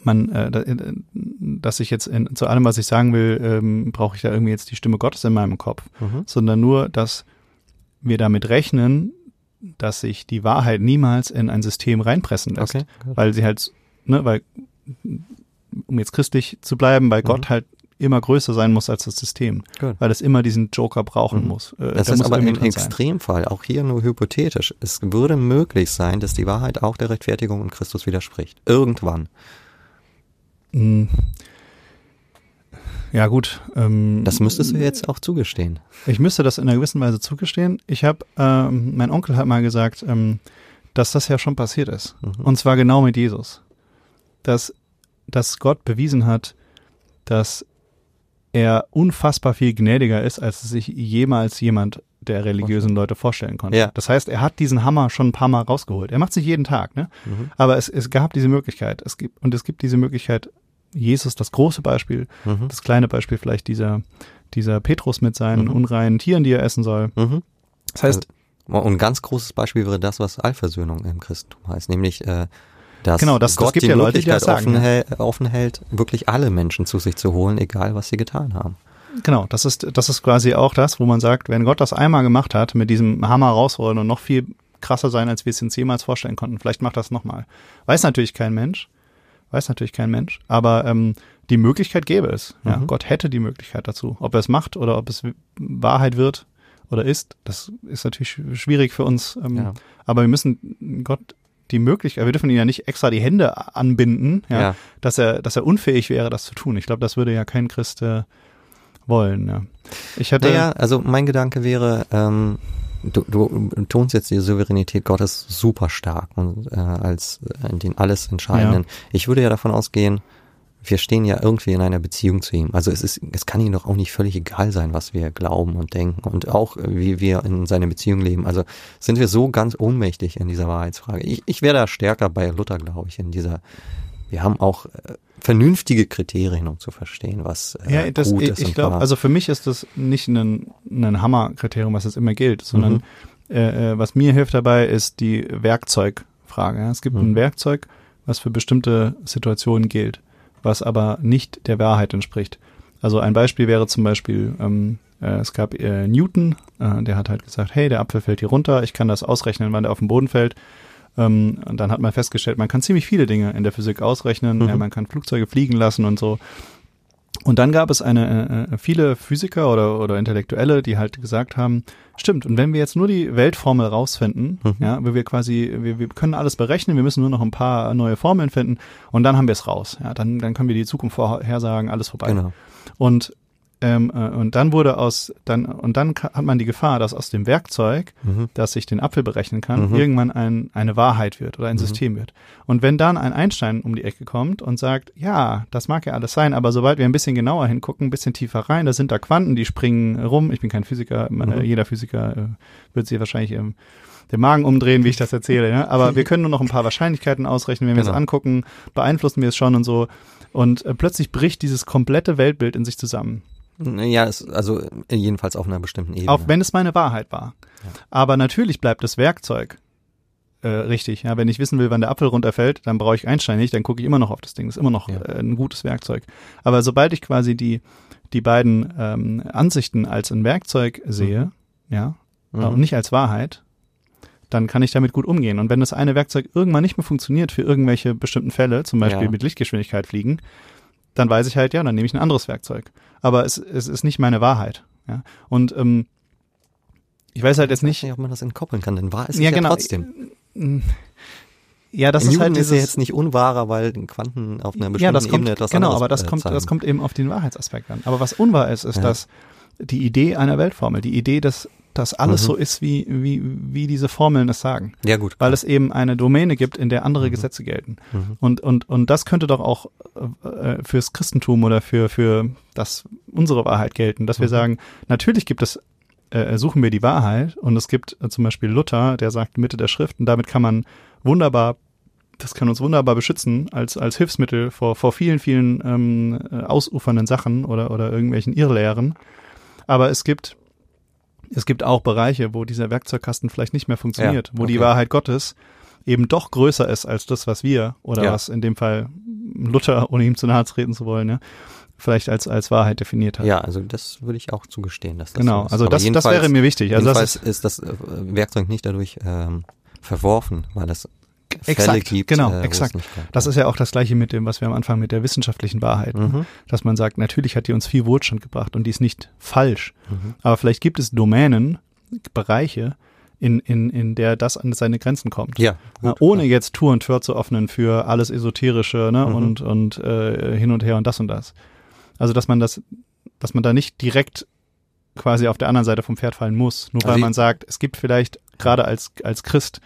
man, äh, äh, dass ich jetzt in, zu allem, was ich sagen will, ähm, brauche ich da irgendwie jetzt die Stimme Gottes in meinem Kopf, Mhm. sondern nur, dass wir damit rechnen, dass sich die Wahrheit niemals in ein System reinpressen lässt, Okay. weil sie halt, ne, weil um jetzt christlich zu bleiben, weil Gott Mhm. halt immer größer sein muss als das System, Gut. weil es immer diesen Joker brauchen Mhm. muss. Äh, Das ist muss aber im. Extremfall, auch hier nur hypothetisch. Es würde möglich sein, dass die Wahrheit auch der Rechtfertigung in Christus widerspricht. Irgendwann. Mm. Ja gut. Ähm, Das müsstest du jetzt auch zugestehen. Ich müsste das in einer gewissen Weise zugestehen. Ich habe, ähm, mein Onkel hat mal gesagt, ähm, dass das ja schon passiert ist. Mhm. Und zwar genau mit Jesus. Dass, dass Gott bewiesen hat, dass er unfassbar viel gnädiger ist, als es sich jemals jemand der religiösen Leute vorstellen konnte. Ja. Das heißt, er hat diesen Hammer schon ein paar Mal rausgeholt. Er macht sich jeden Tag, ne? Mhm. Aber es, es gab diese Möglichkeit. Es gibt, und es gibt diese Möglichkeit, Jesus, das große Beispiel, Mhm. das kleine Beispiel vielleicht dieser, dieser Petrus mit seinen Mhm. unreinen Tieren, die er essen soll. Mhm. Das heißt, Und ein ganz großes Beispiel wäre das, was Allversöhnung im Christentum heißt, nämlich äh, dass Genau, das- das Gott gibt die ja Leute, die Möglichkeit das sagen, offen, ja. hält, offen hält, wirklich alle Menschen zu sich zu holen, egal was sie getan haben. Genau, das ist, das ist quasi auch das, wo man sagt, wenn Gott das einmal gemacht hat, mit diesem Hammer rausholen und noch viel krasser sein, als wir es uns jemals vorstellen konnten, vielleicht macht das nochmal. Weiß natürlich kein Mensch, weiß natürlich kein Mensch, aber ähm, die Möglichkeit gäbe es. Ja? Mhm. Gott hätte die Möglichkeit dazu. Ob er es macht oder ob es Wahrheit wird oder ist, das ist natürlich sch- schwierig für uns. Ähm, Ja. Aber wir müssen Gott die Möglichkeit, wir dürfen ihn ja nicht extra die Hände anbinden, ja, Ja. dass er, dass er unfähig wäre, das zu tun. Ich glaube, das würde ja kein Christ äh, wollen. Ja. Ich hatte, Naja, also mein Gedanke wäre, ähm, du, du tonst jetzt die Souveränität Gottes super stark und äh, als äh, den alles Entscheidenden. Ich würde ja davon ausgehen, wir stehen ja irgendwie in einer Beziehung zu ihm. Also es ist, es kann ihm doch auch nicht völlig egal sein, was wir glauben und denken und auch äh, wie wir in seiner Beziehung leben. Also sind wir so ganz ohnmächtig in dieser Wahrheitsfrage. Ich, ich wäre da stärker bei Luther, glaube ich, in dieser. Wir haben auch äh, vernünftige Kriterien, um zu verstehen, was äh, ja, das, gut ich, ist ich glaube, also für mich ist das nicht ein, ein Hammerkriterium, was jetzt immer gilt, sondern Mhm. äh, äh, was mir hilft dabei, ist die Werkzeugfrage. Es gibt Mhm. ein Werkzeug, was für bestimmte Situationen gilt, was aber nicht der Wahrheit entspricht. Also ein Beispiel wäre zum Beispiel, ähm, äh, es gab äh, Newton, äh, der hat halt gesagt, hey, der Apfel fällt hier runter, ich kann das ausrechnen, wann der auf den Boden fällt. Ähm, und dann hat man festgestellt, man kann ziemlich viele Dinge in der Physik ausrechnen, Mhm. ja, man kann Flugzeuge fliegen lassen und so. Und dann gab es eine äh, viele Physiker oder oder Intellektuelle, die halt gesagt haben, stimmt. Und wenn wir jetzt nur die Weltformel rausfinden, Mhm. ja, wo wir quasi, wir, wir können alles berechnen, wir müssen nur noch ein paar neue Formeln finden und dann haben wir es raus. Ja, dann dann können wir die Zukunft vorhersagen, alles vorbei. Genau. Und ähm, äh, und dann wurde aus dann und dann hat man die Gefahr, dass aus dem Werkzeug Mhm. dass ich den Apfel berechnen kann, Mhm. irgendwann ein, eine Wahrheit wird oder ein Mhm. System wird. Und wenn dann ein Einstein um die Ecke kommt und sagt, ja, das mag ja alles sein, aber sobald wir ein bisschen genauer hingucken, ein bisschen tiefer rein, da sind da Quanten, die springen rum. Ich bin kein Physiker, äh, Mhm. jeder Physiker äh, wird sich wahrscheinlich im den Magen umdrehen, wie ich das erzähle. Ja? Aber wir können nur noch ein paar Wahrscheinlichkeiten ausrechnen, wenn wir es Genau. angucken, beeinflussen wir es schon und so. Und äh, plötzlich bricht dieses komplette Weltbild in sich zusammen. Ja, es, also äh, jedenfalls auf einer bestimmten Ebene. Auch wenn es meine Wahrheit war. Ja. Aber natürlich bleibt das Werkzeug äh, richtig. Ja, wenn ich wissen will, wann der Apfel runterfällt, dann brauche ich Einstein nicht, dann gucke ich immer noch auf das Ding. Das ist immer noch Ja. äh, ein gutes Werkzeug. Aber sobald ich quasi die, die beiden ähm, Ansichten als ein Werkzeug sehe, ja, Mhm. und nicht als Wahrheit, dann kann ich damit gut umgehen. Und wenn das eine Werkzeug irgendwann nicht mehr funktioniert für irgendwelche bestimmten Fälle, zum Beispiel Ja. mit Lichtgeschwindigkeit fliegen, dann weiß ich halt, ja, dann nehme ich ein anderes Werkzeug. Aber es, es ist nicht meine Wahrheit. Ja? Und ähm, ich weiß halt jetzt Ich weiß nicht. nicht, ob man das entkoppeln kann, denn wahr ist es Ja, ja, genau. trotzdem. Ja, das In ist Newton halt ist ja dieses, jetzt nicht unwahrer, weil Quanten auf einer bestimmten ja, das kommt, Ebene etwas genau, aber das äh, kommt, zeigen. das kommt eben auf den Wahrheitsaspekt an. Aber was unwahr ist, ist, Ja. dass die Idee einer Weltformel, die Idee, dass, dass alles Mhm. so ist, wie, wie, wie diese Formeln es sagen. Ja gut. Weil es eben eine Domäne gibt, in der andere Mhm. Gesetze gelten. Mhm. Und, und, und das könnte doch auch äh, fürs Christentum oder für, für das unsere Wahrheit gelten, dass wir Mhm. sagen, natürlich gibt es, äh, suchen wir die Wahrheit und es gibt äh, zum Beispiel Luther, der sagt Mitte der Schrift und damit kann man wunderbar, das kann uns wunderbar beschützen als, als Hilfsmittel vor, vor vielen, vielen ähm, äh, ausufernden Sachen oder, oder irgendwelchen Irrlehren. Aber es gibt, es gibt auch Bereiche, wo dieser Werkzeugkasten vielleicht nicht mehr funktioniert, Ja, wo die okay. Wahrheit Gottes eben doch größer ist als das, was wir oder Ja. was in dem Fall Luther, ohne ihm zu nahe treten zu wollen, ja, vielleicht als, als Wahrheit definiert hat. Ja, also das würde ich auch zugestehen. Dass das Genau, so ist. also Aber das, das wäre mir wichtig. Also das jedenfalls ist, ist, das äh, Werkzeug nicht dadurch ähm, verworfen, weil es Fälle Exakt, gibt. genau, äh, exakt. das ist ja auch das Gleiche mit dem, was wir am Anfang mit der wissenschaftlichen Wahrheit, Mhm. dass man sagt, natürlich hat die uns viel Wohlstand gebracht und die ist nicht falsch. Mhm. Aber vielleicht gibt es Domänen, Bereiche, in, in, in der das an seine Grenzen kommt. Ja, Ja, gut, ohne jetzt Tour und Tür zu öffnen für alles Esoterische ne? Mhm. und, und äh, hin und her und das und das. Also dass man das, dass man da nicht direkt quasi auf der anderen Seite vom Pferd fallen muss, nur Also weil man sagt, es gibt vielleicht gerade als, als Christ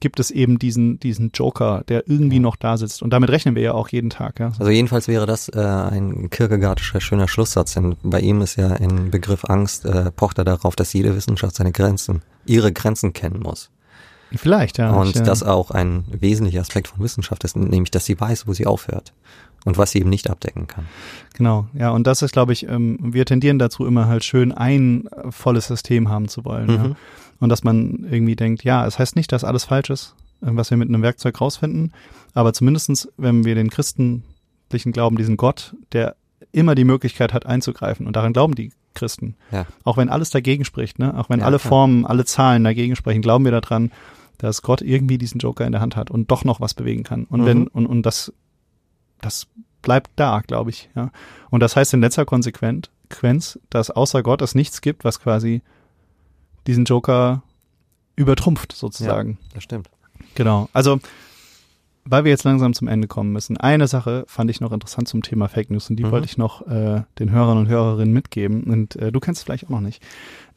gibt es eben diesen, diesen Joker, der irgendwie noch da sitzt. Und damit rechnen wir ja auch jeden Tag. Ja? Also jedenfalls wäre das äh, ein kierkegaardischer schöner Schlusssatz, denn bei ihm ist ja ein Begriff Angst, äh, pocht er darauf, dass jede Wissenschaft seine Grenzen, ihre Grenzen kennen muss. Vielleicht, ja. und ich, äh, das auch ein wesentlicher Aspekt von Wissenschaft ist, nämlich, dass sie weiß, wo sie aufhört und was sie eben nicht abdecken kann. Genau, ja, und das ist, glaube ich, ähm, wir tendieren dazu immer halt schön ein volles System haben zu wollen. Ja? Und dass man irgendwie denkt, ja, es heißt nicht, dass alles falsch ist, was wir mit einem Werkzeug rausfinden, aber zumindestens, wenn wir den christlichen Glauben, diesen Gott, der immer die Möglichkeit hat einzugreifen, und daran glauben die Christen. Ja. Auch wenn alles dagegen spricht, ne? auch wenn Ja, alle klar. Formen, alle Zahlen dagegen sprechen, glauben wir daran, dass Gott irgendwie diesen Joker in der Hand hat und doch noch was bewegen kann. Und Mhm. wenn, und, und das, das bleibt da, glaube ich, ja. Und das heißt in letzter Konsequenz, dass außer Gott es nichts gibt, was quasi diesen Joker übertrumpft, sozusagen. Das stimmt. Genau. Also, weil wir jetzt langsam zum Ende kommen müssen. Eine Sache fand ich noch interessant zum Thema Fake News und die Mhm. wollte ich noch äh, den Hörern und Hörerinnen mitgeben. Und äh, du kennst es vielleicht auch noch nicht.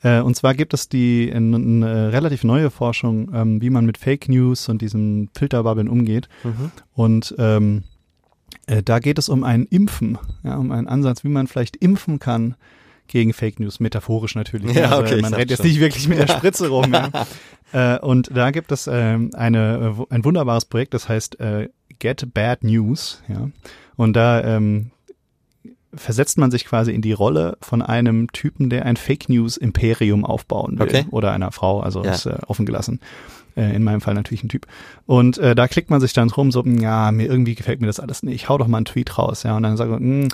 Äh, und zwar gibt es die in, in, äh, relativ neue Forschung, ähm, wie man mit Fake News und diesen Filterbubbeln umgeht. Mhm. Und ähm, äh, da geht es um ein Impfen, ja, um einen Ansatz, wie man vielleicht impfen kann gegen Fake News, metaphorisch natürlich. Ja, also, okay, ich man rennt jetzt schon. nicht wirklich mit der Spritze rum. ja. äh, und da gibt es ähm, eine, äh, ein wunderbares Projekt, das heißt äh, Get Bad News. Ja. Und da ähm, versetzt man sich quasi in die Rolle von einem Typen, der ein Fake News Imperium aufbauen will. Okay. Oder einer Frau, also Ja. ist äh, offen gelassen. Äh, in meinem Fall natürlich ein Typ. Und äh, da klickt man sich dann drum, so, ja, mir irgendwie gefällt mir das alles nicht. Hau doch mal einen Tweet raus, ja. Und dann sagt man, "Hm,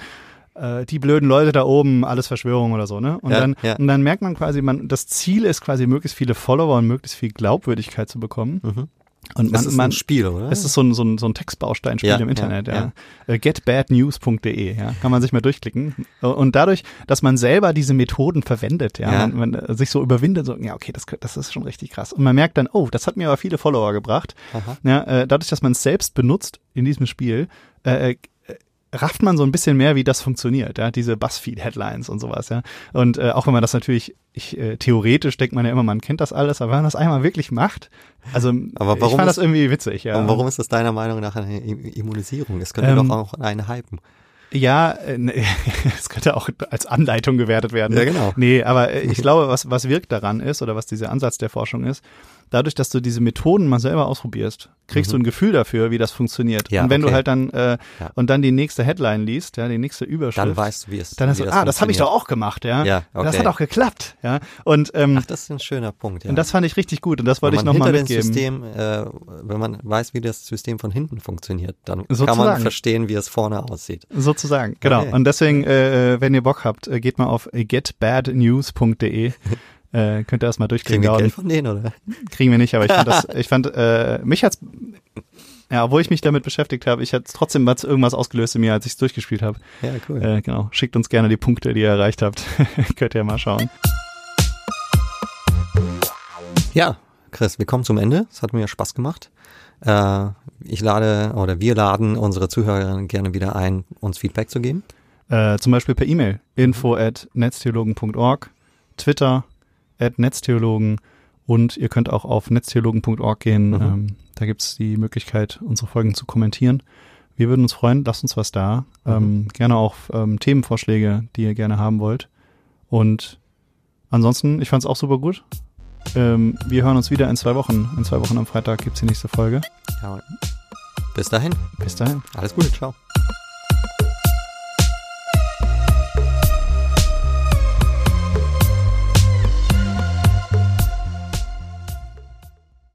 äh, die blöden Leute da oben, alles Verschwörung oder so, ne? Und Ja, dann, ja. und dann merkt man quasi, man, das Ziel ist quasi möglichst viele Follower und möglichst viel Glaubwürdigkeit zu bekommen. Mhm. Und Das man, ist man ein Spiel, oder? es ist so ein, so ein, so ein Textbausteinspiel Ja, im Internet, ja. ja, Äh, Getbadnews.de, ja. Kann man sich mal durchklicken. Und dadurch, dass man selber diese Methoden verwendet, ja, Ja. Man, man äh, sich so überwindet, so, ja, okay, das, das ist schon richtig krass. Und man merkt dann, oh, das hat mir aber viele Follower gebracht. Aha. Ja, äh, dadurch, dass man es selbst benutzt in diesem Spiel, äh, äh, rafft man so ein bisschen mehr, wie das funktioniert, ja, diese Buzzfeed-Headlines und sowas, ja. Und äh, auch wenn man das natürlich, ich, äh, theoretisch denkt man ja immer, man kennt das alles, aber wenn man das einmal wirklich macht, also Aber ich warum fand ist- das irgendwie witzig, ja. Und warum ist das deiner Meinung nach eine Immunisierung? Es könnte Ähm, doch auch eine hypen. Ja, äh, ne, es könnte auch als Anleitung gewertet werden. Ja, genau. Nee, aber äh, ich glaube, was, was wirkt daran ist oder was dieser Ansatz der Forschung ist, dadurch, dass du diese Methoden mal selber ausprobierst, kriegst Mhm. du ein Gefühl dafür, wie das funktioniert. Ja, und wenn du okay. halt dann äh, Ja. und dann die nächste Headline liest, ja, die nächste Überschrift, Dann weißt du, wie es dann hast du, ah, das habe ich doch auch gemacht, ja. Ja, Das okay. hat auch geklappt, ja. Und ähm, Ach, das ist ein schöner Punkt, ja. und das fand ich richtig gut und das wollte ich nochmal hinter mitgeben. System, äh, wenn man weiß, wie das System von hinten funktioniert, dann kann Sozusagen. man verstehen, wie es vorne aussieht. Sozusagen, genau. Okay. Und deswegen, äh, wenn ihr Bock habt, äh, geht mal auf getbadnews.de. Äh, könnt ihr das mal durchklicken. Kriegen wir Geld von denen, oder? Kriegen wir nicht, aber ich fand das, ich fand, äh, mich hat's, ja, obwohl ich mich damit beschäftigt habe, ich hatte trotzdem was irgendwas ausgelöst in mir, als ich es durchgespielt habe. Ja, cool. Äh, genau. Schickt uns gerne die Punkte, die ihr erreicht habt. Könnt ihr mal schauen. Ja, Chris, wir kommen zum Ende. Es hat mir Spaß gemacht. Äh, ich lade oder wir laden unsere Zuhörerinnen gerne wieder ein, uns Feedback zu geben. Äh, zum Beispiel per E-Mail. info at netztheologen.org, Twitter netztheologen und ihr könnt auch auf netztheologen.org gehen. Mhm. Ähm, da gibt's die Möglichkeit, unsere Folgen zu kommentieren. Wir würden uns freuen, lasst uns was da. Mhm. Ähm, gerne auch ähm, Themenvorschläge, die ihr gerne haben wollt. Und ansonsten, ich fand's auch super gut. Ähm, wir hören uns wieder in zwei Wochen. In zwei Wochen am Freitag gibt's die nächste Folge. Ja. Bis dahin, Bis dahin. alles Gute, ciao.